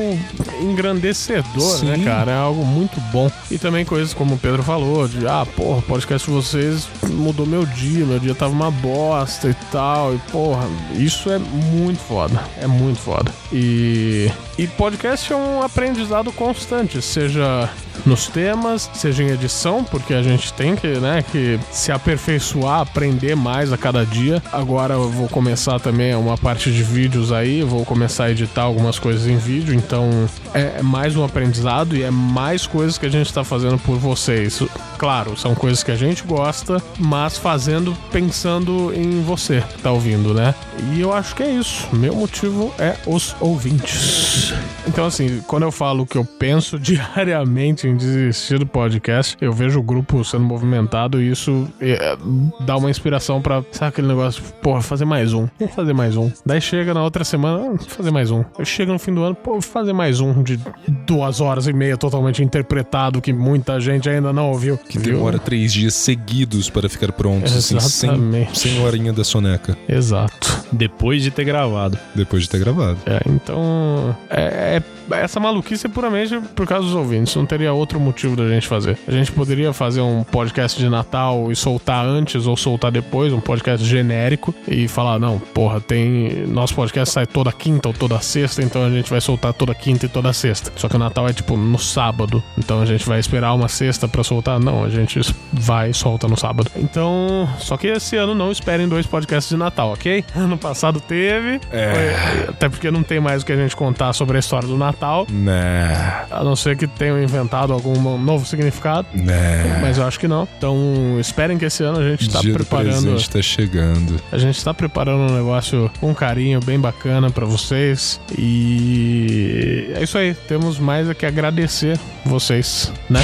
engrandecedor, né, Sim. cara? É algo muito bom. E também coisas como o Pedro falou, de ah, porra, o podcast de vocês mudou meu dia, meu dia tava uma bosta e tal. E, porra, isso é muito foda. É muito foda. E, e podcast é um aprendizado constante, seja nos temas, seja em edição, porque a gente tem que, né, que se aperfeiçoar, aprender mais a cada dia. Agora eu vou começar também uma parte de vídeos aí, vou começar a editar algumas coisas em vídeo, então é mais um aprendizado e é mais coisas que a gente tá fazendo por vocês. Claro, são coisas que a gente gosta, mas fazendo pensando em você que tá ouvindo, né? E eu acho que é isso. Meu motivo é os ouvintes. Então, assim, quando eu falo que eu penso diariamente em desistir do podcast, eu vejo o grupo sendo movimentado e isso é, dá uma inspiração pra, sabe aquele negócio, porra, fazer mais um, vou fazer mais um. Daí chega na outra semana, ah, vou fazer mais um. Aí chega no fim do ano, pô, vou fazer mais um de duas horas e meia totalmente interpretado que muita gente ainda não ouviu. Que demora três dias seguidos para ficar prontos, assim, sem, Exatamente. sem horinha da soneca, Exato. Depois de ter gravado. depois de ter gravado. É, então. É, é- essa maluquice é puramente por causa dos ouvintes. Não teria outro motivo da gente fazer. A gente poderia fazer um podcast de Natal e soltar antes ou soltar depois, um podcast genérico, e falar: não, porra, tem. Nosso podcast sai toda quinta ou toda sexta, então a gente vai soltar toda quinta e toda sexta. Só que o Natal é tipo no sábado. Então a gente vai esperar uma sexta pra soltar. Não, a gente vai e solta no sábado. Então. Só que esse ano não esperem dois podcasts de Natal, ok? Ano passado teve. É. Foi- até porque não tem mais o que a gente contar sobre a história do Natal. Né, A não ser que tenham inventado algum novo significado. né. Mas eu acho que não. Então esperem que esse ano a gente tá do preparando. presente tá chegando. A gente tá preparando um negócio com carinho bem bacana pra vocês. E é isso aí. Temos mais a que agradecer vocês, né?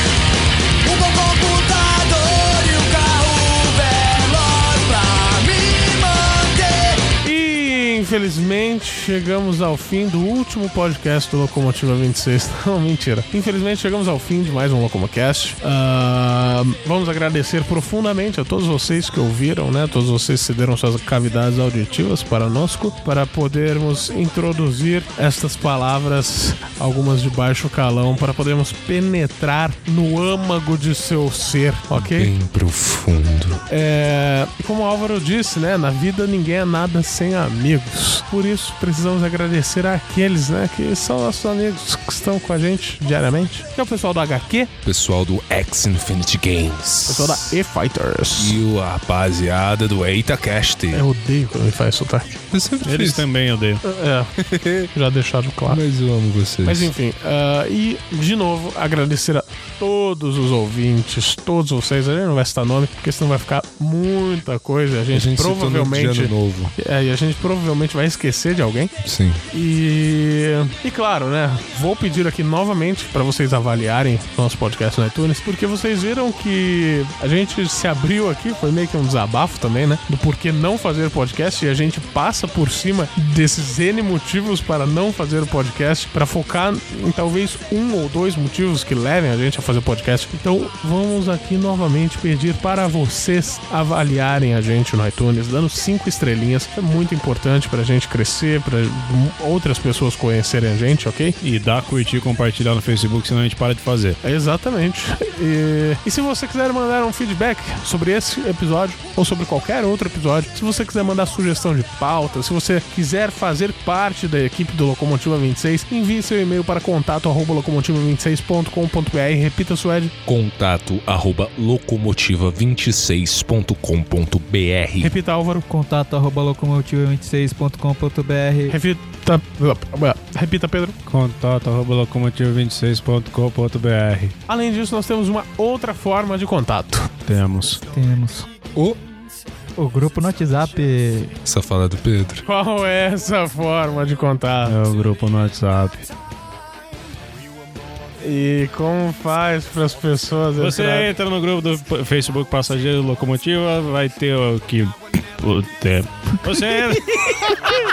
Infelizmente chegamos ao fim do último podcast do Locomotiva 26. Não, mentira. Infelizmente chegamos ao fim de mais um Locomocast. Ah, vamos agradecer profundamente a todos vocês que ouviram, né? Todos vocês que cederam suas cavidades auditivas para nosco, para podermos introduzir estas palavras, algumas de baixo calão, para podermos penetrar no âmago de seu ser, ok? Bem profundo. É, como o Álvaro disse, né? Na vida ninguém é nada sem amigos. Por isso precisamos agradecer àqueles, né? Que são nossos amigos que estão com a gente diariamente. Que é o pessoal do HQ, Pessoal do X Infinity o Games. pessoal da E-Fighters. E a rapaziada do EitaCast. Eu odeio quando me faz sotaque. Eu sempre Eles fiz. também odeiam. É, já deixaram claro. Mas eu amo vocês. Mas enfim, ah, e de novo, agradecer a todos os ouvintes, todos vocês. A gente não vai citar nome, porque senão vai ficar muita coisa. A a gente, gente no de provavelmente. novo. É, e a gente provavelmente vai esquecer de alguém. Sim. E, e claro, né? Vou pedir aqui novamente para vocês avaliarem nosso podcast no iTunes, porque vocês viram que a gente se abriu aqui, foi meio que um desabafo também, né? Do porquê não fazer podcast e a gente passa por cima desses N motivos para não fazer o podcast, para focar em talvez um ou dois motivos que levem a gente a fazer podcast. Então vamos aqui novamente pedir para vocês avaliarem a gente no iTunes, dando cinco estrelinhas. É muito importante pra gente crescer, pra outras pessoas conhecerem a gente, ok? E dá curtir e compartilhar no Facebook, senão a gente para de fazer. Exatamente. E, e se você quiser mandar um feedback sobre esse episódio ou sobre qualquer outro episódio, se você quiser mandar sugestão de pauta, se você quiser fazer parte da equipe do Locomotiva 26, envie seu e-mail para contato arroba locomotiva26.com.br. Repita, Suede. Contato arroba locomotiva26.com.br. Repita, Álvaro. Contato arroba locomotiva26.com.br. Repita. Repita, Pedro. Contato arroba locomotiva26.com.br. Além disso, nós temos uma outra forma de contato. Temos. Temos Ô, o grupo no WhatsApp. essa fala do Pedro. Qual é essa forma de contato? É o grupo no WhatsApp. E como faz para as pessoas Você entrarem? entra no grupo do Facebook Passageiro Locomotiva, vai ter o que. Tempo. Você entra.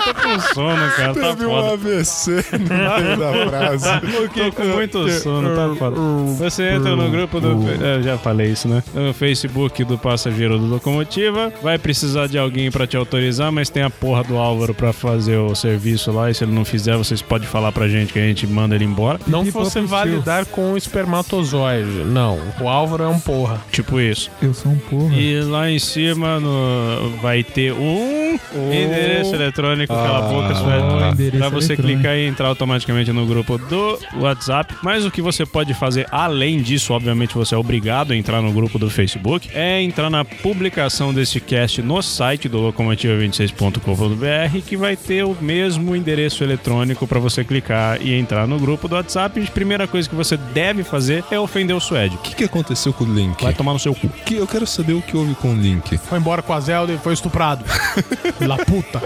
Tô com sono, cara. Tá foda. AVC no meio da frase. Tô com muito sono, tá foda. Você entra no grupo do. é, Eu já falei isso, né? No Facebook do Passageiro do Locomotiva. Vai precisar de alguém pra te autorizar, mas tem a porra do Álvaro pra fazer o serviço lá. E se ele não fizer, vocês podem falar pra gente que a gente manda ele embora. Não E fosse validar com o espermatozoide. Não, o Álvaro é um porra. Tipo isso. Eu sou um porra. E lá em cima no, vai ter um endereço eletrônico, cala a boca, oh, endereço pra você clicar e entrar automaticamente no grupo do WhatsApp. Mas o que você pode fazer além disso, obviamente você é obrigado a entrar no grupo do Facebook, é entrar na publicação desse cast no site do locomotiva26.com.br que vai ter o mesmo endereço eletrônico pra você clicar e entrar no grupo do WhatsApp. E a primeira coisa que você deve fazer é ofender o Suede. O que, que aconteceu com o Link? Vai tomar no seu cu. Que eu quero saber o que houve com o Link. Foi embora com a Zelda e foi estuprado. La puta.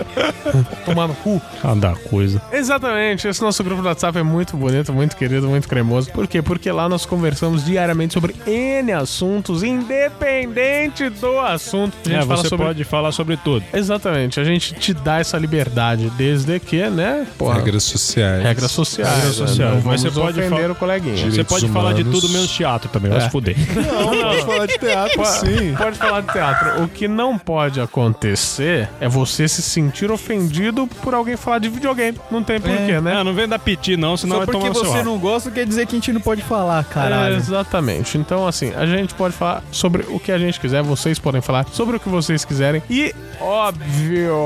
Tomar no cu. Cada coisa. Exatamente, esse nosso grupo do WhatsApp é muito bonito, muito querido, muito cremoso. Por quê? Porque lá nós conversamos diariamente sobre N assuntos, independente do assunto. A gente É, fala você sobre... pode falar sobre tudo. Exatamente, a gente te dá essa liberdade, desde que, né? Porra, Regras sociais. regras sociais. Regras né? sociais, Não mas vamos você pode ofender o coleguinha. Você Direitos pode falar de humanos. tudo menos teatro também, vai É. se fuder. Não, pode falar de teatro, sim. Pode falar de teatro. O que não pode acontecer é você se sentir ofendido por alguém falar de videogame. Não tem porquê, né? Ah, não vem dar piti não, senão Só vai porque tomar no seu você não gosta quer dizer que a gente não pode falar, caralho. É, exatamente. Então, assim, a gente pode falar sobre o que a gente quiser, vocês podem falar sobre o que vocês quiserem. E, óbvio,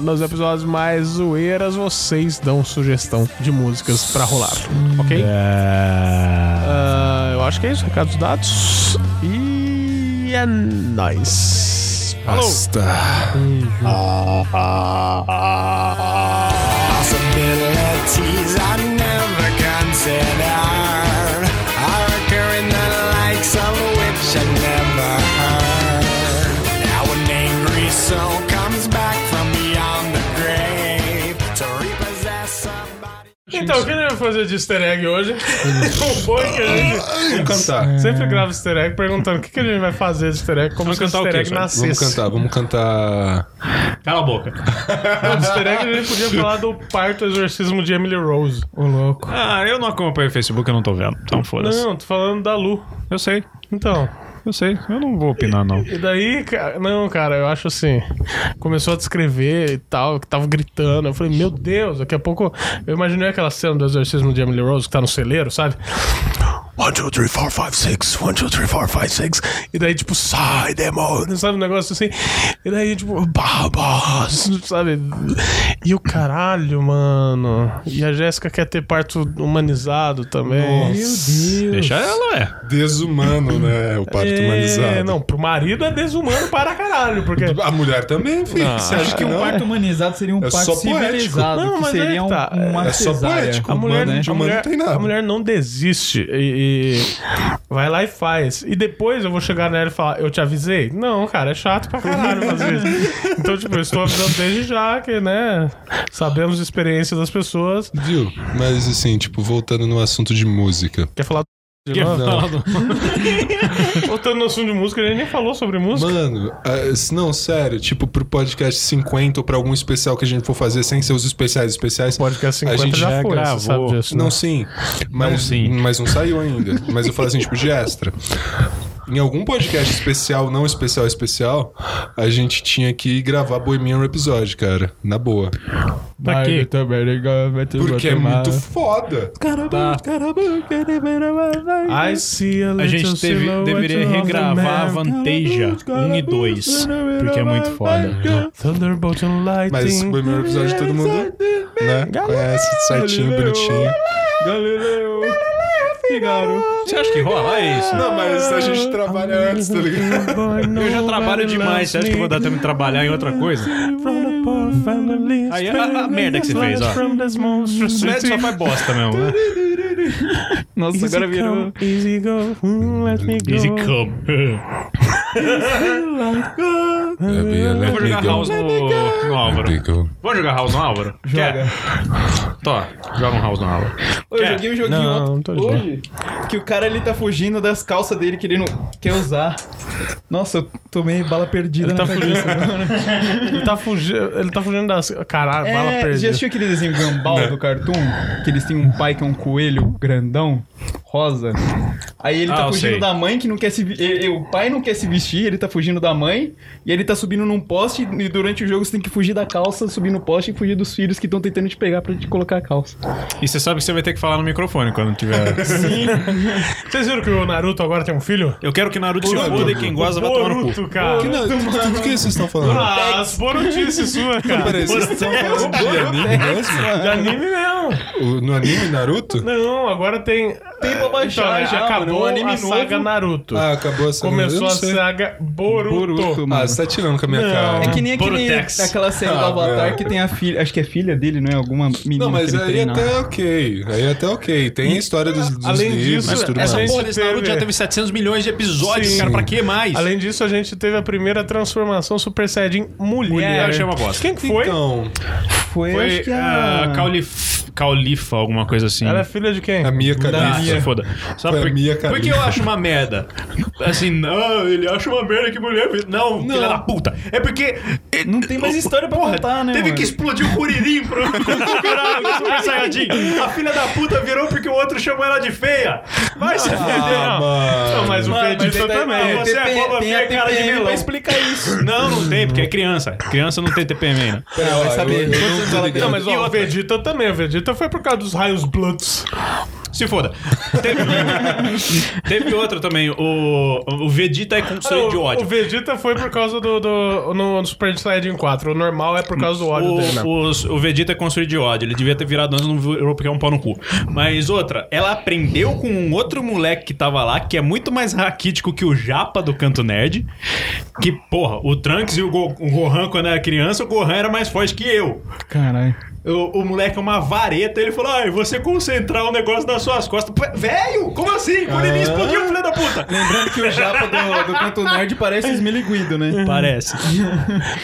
nos episódios mais zoeiras, vocês dão sugestão de músicas pra rolar. Ok? Ah, eu acho que é isso. Recados dados. E é nóis. Basta. Possibilities I never considered Então, o que a gente vai fazer de easter egg hoje? o bom é que a gente Vamos cantar. sempre grava easter egg perguntando o que, que a gente vai fazer de easter egg, como Vamos se o cantar o easter egg nascesse. Vamos cantar, vamos cantar. Cala a boca. Não, de easter egg a gente podia falar do parto exorcismo de Emily Rose. Ô, louco. Ah, eu não acompanho o Facebook, eu não tô vendo. Então foda-se. Não, tô falando da Lu. Eu sei, Então, eu sei. Eu não vou opinar, não. e daí, cara, não, cara, eu acho assim, começou a descrever e tal, que tava gritando. Eu falei, meu Deus, daqui a pouco eu imaginei aquela cena do exorcismo de Emily Rose que tá no celeiro, sabe? One, two, three, four, five, six. One, two, three, four, five, six. E daí, tipo, sai, demônio, sabe? Um negócio assim. E daí, tipo, bah, sabe? E o caralho, mano. E a Jéssica quer ter parto humanizado também. Meu Deus. Deixa ela, é. Desumano, né? O parto É, humanizado. não, pro marido é desumano para caralho, porque. A mulher também, filho. Não, Você acha Acho que um parto humanizado seria um É parto só poético. civilizado, Não, que mas seria aí que um, tá. uma É só cesárea. poético. A mulher, né? a, humano mulher, não tem nada. a mulher não desiste e, e vai lá e faz. E depois eu vou chegar nela e falar, eu te avisei? Não, cara, é chato pra caralho fazer isso. Então, tipo, eu estou avisando desde já que, né, sabemos a experiência das pessoas. Viu? Mas assim, tipo, voltando no assunto de música. Quer falar De novo? Não. Voltando no assunto de música, a gente nem falou sobre música. Mano, se- não, sério, tipo, pro podcast 50 ou pra algum especial que a gente for fazer sem ser os especiais especiais. Podcast 50 a gente já já foi, gravou. sabe disso, né? Não, sim. Mas, sim. mas não saiu ainda. Mas eu falo assim, tipo, de extra. Em algum podcast especial, não especial, especial, a gente tinha que gravar Bohemian Rhapsody, cara. Na boa. Pra quê? Porque é muito foda. Tá. I see a, A gente teve, deveria regravar. Vanteja 1 e 2, porque é muito foda. Thunderbolt and lightning. Mas Bohemian Rhapsody todo mundo né, conhece certinho, bonitinho. Galileu. Figaro. Você acha que rola É isso? Não, mas a gente trabalha antes, tá ligado? Eu já trabalho demais, você acha que eu vou dar tempo de trabalhar em outra coisa? Aí a, a merda que você fez, ó. O Suede só faz bosta mesmo, né? Nossa, agora virou. Easy go, mm, let me go. Easy come. Eu vou jogar House no, no Álvaro. Vamos jogar House no Álvaro? Joga. Tô, joga um House no Álvaro. Eu Quer? joguei um joguinho Não, ontem- não tô de boa. hoje que o cara ele tá fugindo das calças dele que ele não quer usar. Nossa, eu tomei bala perdida Ele na tá cabeça. Ele tá fugindo, ele tá fugindo das... Caralho, bala É, já perdida. assistiu aquele desenho Gumball do Cartoon? Que eles têm um pai que é um coelho grandão, rosa. Aí ele Ah, tá eu fugindo sei. da mãe que não quer se... vi- O pai não quer se vestir, ele tá fugindo da mãe. E ele tá subindo num poste e durante o jogo você tem que fugir da calça, subir no poste e fugir dos filhos que estão tentando te pegar pra te colocar a calça. E você sabe que você vai ter que falar no microfone quando tiver. Vocês viram que o Naruto agora tem um filho? Eu quero que Naruto se foda e quem goza vai tomar no cu. Boruto, cara. Que não, do que vocês estão falando? Ah, as borutices sua, cara. Peraí, vocês estão falando de anime mesmo? De anime mesmo. O- No anime Naruto? Não, agora tem... Tem pra baixar Então, já, acabou mano, um anime a saga novo. Naruto. Ah, acabou essa Começou eu a saga Boruto. Boruto, mano. Ah, você tá tirando com a minha Não. cara. É que nem aquele, Borutex. aquela série do Ah, Avatar não. que tem a filha. Acho que é filha dele, não é? Alguma menina Não, mas que ele aí treina. até ok. Aí até ok. Tem a história dos, dos Além livros disso, tudo essa mais. Porra, esse Naruto já teve 700 milhões de episódios, Sim. cara. Pra que mais? Além disso, a gente teve a primeira transformação Super Saiyajin mulher. Mulher, achei uma bosta. Quem que foi? Então, Foi, Foi acho que a... a Caulif... Caulifa, alguma coisa assim. Ela é filha de quem? a Mia Ah, Khalifa. Se foda. Sabe Foi a por, Mia por que Khalifa. eu acho uma merda? Assim, não, ele acha uma merda que mulher. Não, filha da puta. É porque. Não tem mais história pra Porra, contar, né, Teve mano? que explodir o Kuririn pro Super Saiyajin. A filha da puta virou porque o outro chamou ela de feia. Vai se fuder. Ah, mano. Não, mas o Mano, mas também. Não, Você é boba feia, cara de melão. pra explicar isso. Não, não tem, porque é criança. Criança não tem TPM ainda. Pera, vai saber. não. Não, mas o? Vegeta também. O Vegeta foi por causa dos raios Bloods. Se foda. Teve, teve outra também. O, o Vegeta é construído de o, o ódio. Vegeta foi por causa do, do no, no Super Saiyajin 4. O normal é por causa do ódio O, dele, né? os- o Vegeta é construído de ódio. Ele devia ter virado antes, não virou porque é um pau no cu. Mas outra, ela aprendeu com um outro moleque que tava lá, que é muito mais raquítico que o Japa do Canto Nerd. Que, porra, o Trunks e o, Go- o Gohan, quando era criança, o Gohan era mais forte que eu. Caralho. O, o moleque é uma vareta, ele falou: ai, você concentrar o negócio nas suas costas. Velho, como assim? Quando ele explodiu, filho da puta! Lembrando que o japa do, do Canto Nerd parece esmiliguido, né? Parece.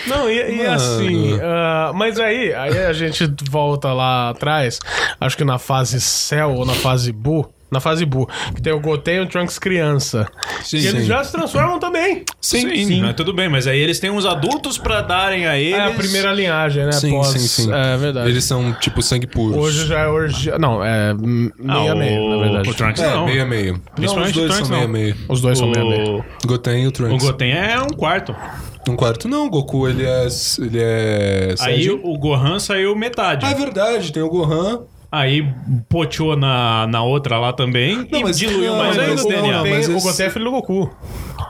Não, e, e assim, ah, mas aí, aí a gente volta lá atrás, acho que na fase Cell ou na fase Bu, na fase Bu, que tem o Goten e o Trunks criança. Sim, e eles sim. já se transformam também. Sim, mas tudo bem, mas aí eles têm uns adultos pra darem a eles. É a primeira linhagem, né? Sim, Pós, sim, sim. É verdade. Eles são, tipo, sangue puro. Hoje já é orgia. Não, é hum, Ah, meia o- meia, na verdade. O Trunks É, não. meio a meio. Não, os Principalmente dois o são Trunks, meio a meio. Os dois são meia meia. O, Goten e o o Trunks. Goten é um quarto. Um quarto não, o Goku ele é. Ele é. Aí Saiyajin. o Gohan saiu metade. Ah, é verdade, tem o Gohan. Aí poteou na, na outra lá também Não, e mas- diluiu não, mais Mas ainda o o não, DNA. não, Goten, mas o esse- Goten é filho do Goku.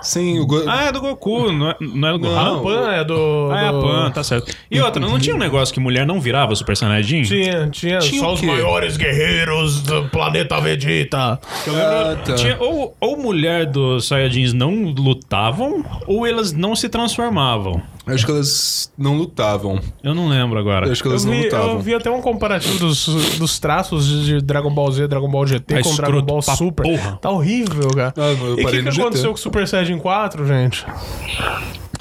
Sim, o Go... Ah, é do Goku, não é, não é do Gohan? Não, A Pan é do. Ah, é a Pan, tá certo. E outra, não tinha um negócio que mulher não virava Super Saiyajin? Tinha, tinha, Tinha só os maiores guerreiros do planeta Vegeta. Eu lembro, Ah, tá. tinha, ou, ou mulher dos Saiyajins não lutavam, ou elas não se transformavam. Acho que elas não lutavam. Eu não lembro agora. Acho que Eu elas não vi, lutavam. eu vi até um comparativo dos, dos traços de Dragon Ball Z, Dragon Ball GT Tá com Dragon Ball Super. porra. Tá horrível, cara. Ah, eu e o que, que aconteceu com o Super Saiyajin 4, gente?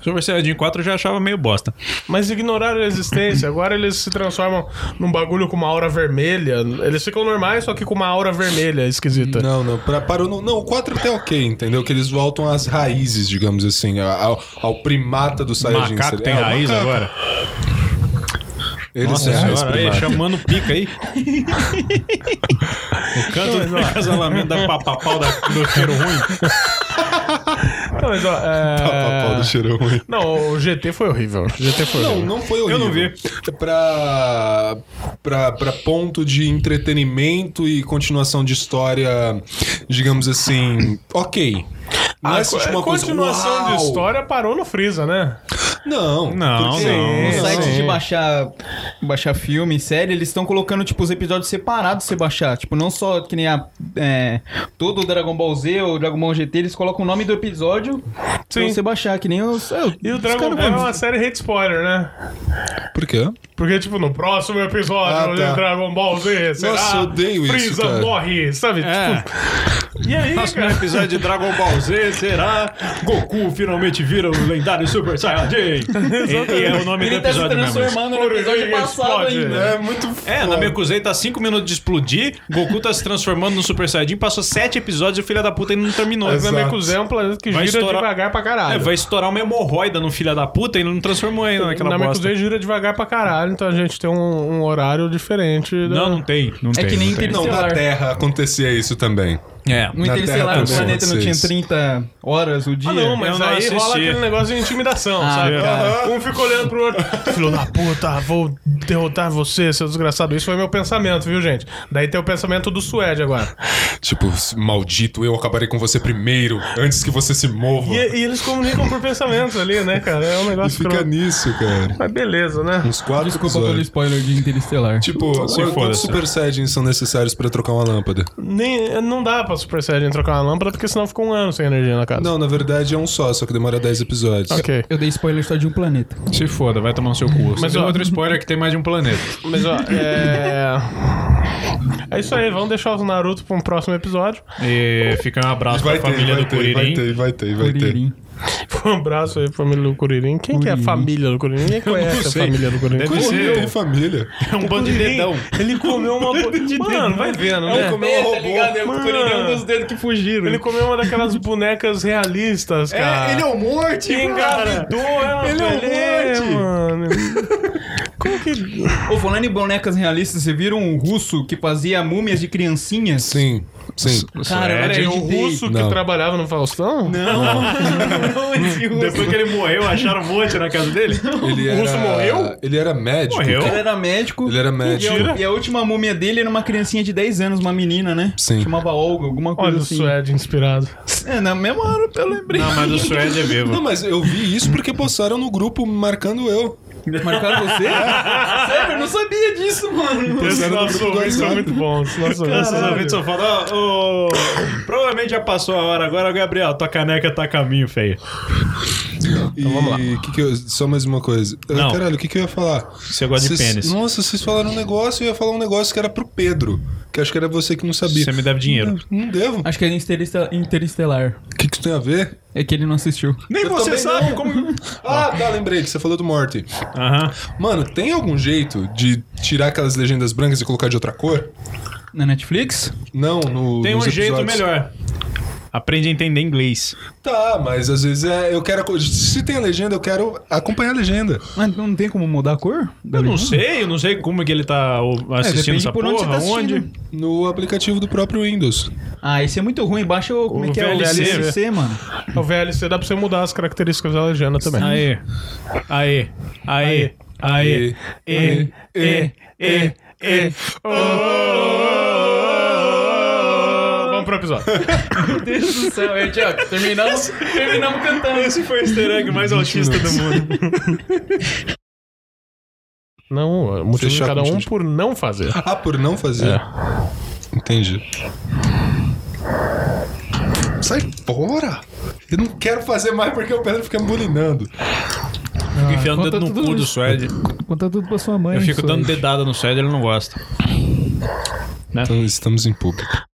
Super Saiyajin 4 eu já achava meio bosta. Mas ignoraram a existência. Agora eles se transformam num bagulho com uma aura vermelha. Eles ficam normais, só que com uma aura vermelha esquisita. Não, não, pra, parou no, não, o 4 até ok, entendeu? Que eles voltam às raízes, digamos assim, ao, ao primata do Saiyajin. Macaco tem É, o raiz macaco. agora? Eles Nossa senhora, aí, chamando o pica aí. o canto do acasalamento da papapau da, do cheiro ruim. Não, mas, ó, é... Do cheiro ruim. Não, o GT foi horrível. O GT foi Não, horrível. não foi horrível. Eu não vi. Pra, pra, pra ponto de entretenimento e continuação de história, digamos assim, ok. Não A é tipo uma coisa, continuação de uau! história parou no Freeza, né? Não, Não, porque- não. Os sites sim. de baixar, baixar filme, série, eles estão colocando, tipo, os episódios separados pra você baixar. Tipo, não só que nem a. É, todo o Dragon Ball Z ou Dragon Ball GT, eles colocam o nome do episódio pra Sim. você baixar, que nem os. é, E o Dragon Ball é uma série hate spoiler, né? Por quê? Porque, tipo, no próximo episódio Ah, tá. de Dragon Ball Z, será Nossa, eu odeio isso, Freeza cara. morre, sabe? É. Tipo, e aí, Próximo cara? episódio de Dragon Ball Z será Goku finalmente vira o lendário Super Saiyajin. e, e é o nome do Ele tá se episódio mesmo. transformando no episódio passado explode. ainda. É muito É, na Mekuzei tá 5 minutos de explodir, Goku tá se transformando no Super Saiyajin, passou 7 episódios e o filho da puta ainda não terminou. Mas Exato. Namekusei é um planeta que Vai gira estourar- devagar pra caralho. É, vai estourar uma hemorroida no filho da puta e não transformou ainda naquela bosta. Namekusei gira devagar pra caralho, então a gente tem um, um horário diferente. da- Não, não tem. Não tem, que nem não tem. Não, na. Terra acontecia isso também. É. No Na Interestelar, Terra o planeta não tinha acontece 30 horas o dia. Ah, não, mas não aí assisti. rola aquele negócio de intimidação, Ah, sabe? cara. Um fica olhando pro outro. Filho da puta, vou derrotar você, seu desgraçado. Isso foi meu pensamento, viu, gente? Daí tem o pensamento do Suede agora. Tipo, maldito, eu acabarei com você primeiro, antes que você se mova. E, e eles comunicam por pensamentos ali, né, cara? É um E negócio fica escroto. nisso, cara. Mas beleza, né? Uns quatro Desculpa pelo episódios. spoiler de Interestelar. Tipo, Se quantos. Super Saiyajins são necessários pra trocar uma lâmpada? Nem, não dá pra Super Saiyajin trocar uma lâmpada, porque senão fica um ano sem energia na casa. Não, na verdade é um só, só que demora 10 episódios. Ok. Eu dei spoiler só de um planeta. Se foda, vai tomar no seu cu. Mas, Mas ó- outro spoiler que tem mais de um planeta. Mas ó, é. É isso aí, vamos deixar os Naruto pra um próximo episódio. E fica um abraço pra família do vai ter, vai ter, vai ter, vai ter. Um abraço aí pra família do Kuririn. Quem que é a família do Kuririn? Ninguém conhece a família do Kuririn. Deve ser. tem família. É um bando de dedão. Ele comeu uma. Mano, vai vendo, né? comeu um robô. O Kuririn é um dos dedos que fugiram. Ele comeu uma daquelas bonecas realistas, cara. é o Morty, Ele engravidou ela, Ele é o Morty. mano. Como que. Ô, falando em bonecas realistas, você viram um russo que fazia múmias de criancinhas? Sim, sim. Cara, eu Peraí, o russo que Não. trabalhava no Faustão? Não, não, esse russo. Depois que ele morreu, acharam um monte na casa dele. Ele O era, russo morreu? Ele era médico. Morreu. Ele era médico. Ele era E médico. a, e a última múmia dele era uma criancinha de 10 anos, uma menina, né? Sim. Chamava Olga, alguma coisa Olha o assim. Suede inspirado. É, na mesma hora eu lembrei. Não, mas o Suede é Não, vivo. mas eu vi isso porque postaram no grupo marcando eu. Marcaram você? Sério, eu não sabia disso, mano. Esses nossos ouvintes são muito bons. Nossos Esses ouvintes ouvintes só falam, ó, ô, provavelmente já passou a hora agora, Gabriel, tua caneca tá a caminho, feio. E vamos lá. Que que eu, só mais uma coisa. Ah, Não. Caralho, o que, que eu ia falar? Você gosta de pênis. Nossa, vocês falaram um negócio e eu ia falar um negócio que era pro Pedro. Que acho que era você que não sabia. Você me deve dinheiro. Não, não devo. Acho que é Intereste- Interestelar. O que, tem a ver? É que ele não assistiu. Nem Eu você também sabe não. como... Ah, tá, lembrei que você falou do Morty. Aham. Mano, tem algum jeito de tirar aquelas legendas brancas e colocar de outra cor? Na Netflix? Não, no, Tem um nos jeito episódios. melhor. Aprende a entender inglês. Tá, mas às vezes é, eu quero. Se tem a legenda, eu quero acompanhar a legenda. Mas não tem como mudar a cor? Eu não sei, eu não sei como é que ele tá ó, assistindo depende essa por onde porra, você tá onde. assistindo. No aplicativo do próprio Windows. Ah, esse é muito ruim. Baixa o. Como é O que é? O VLC, VLC, mano. O VLC dá pra você mudar as características da legenda também. Aê, aê, aê, aê, e, e, e, e. Vamos pro episódio. Meu Deus do céu, Tiago. Terminamos, terminamos cantando. Esse foi o easter egg mais autista do mundo. Não, o motivo de cada um por não fazer. Ah, por não fazer? É. Entendi. Sai fora! Eu não quero fazer mais porque o Pedro fica bulinando. Fico enfiando o dedo no cu do. Suede. Conta tudo pra sua mãe. Eu fico Suede. dando dedada no Suede, ele não gosta. Então estamos em público.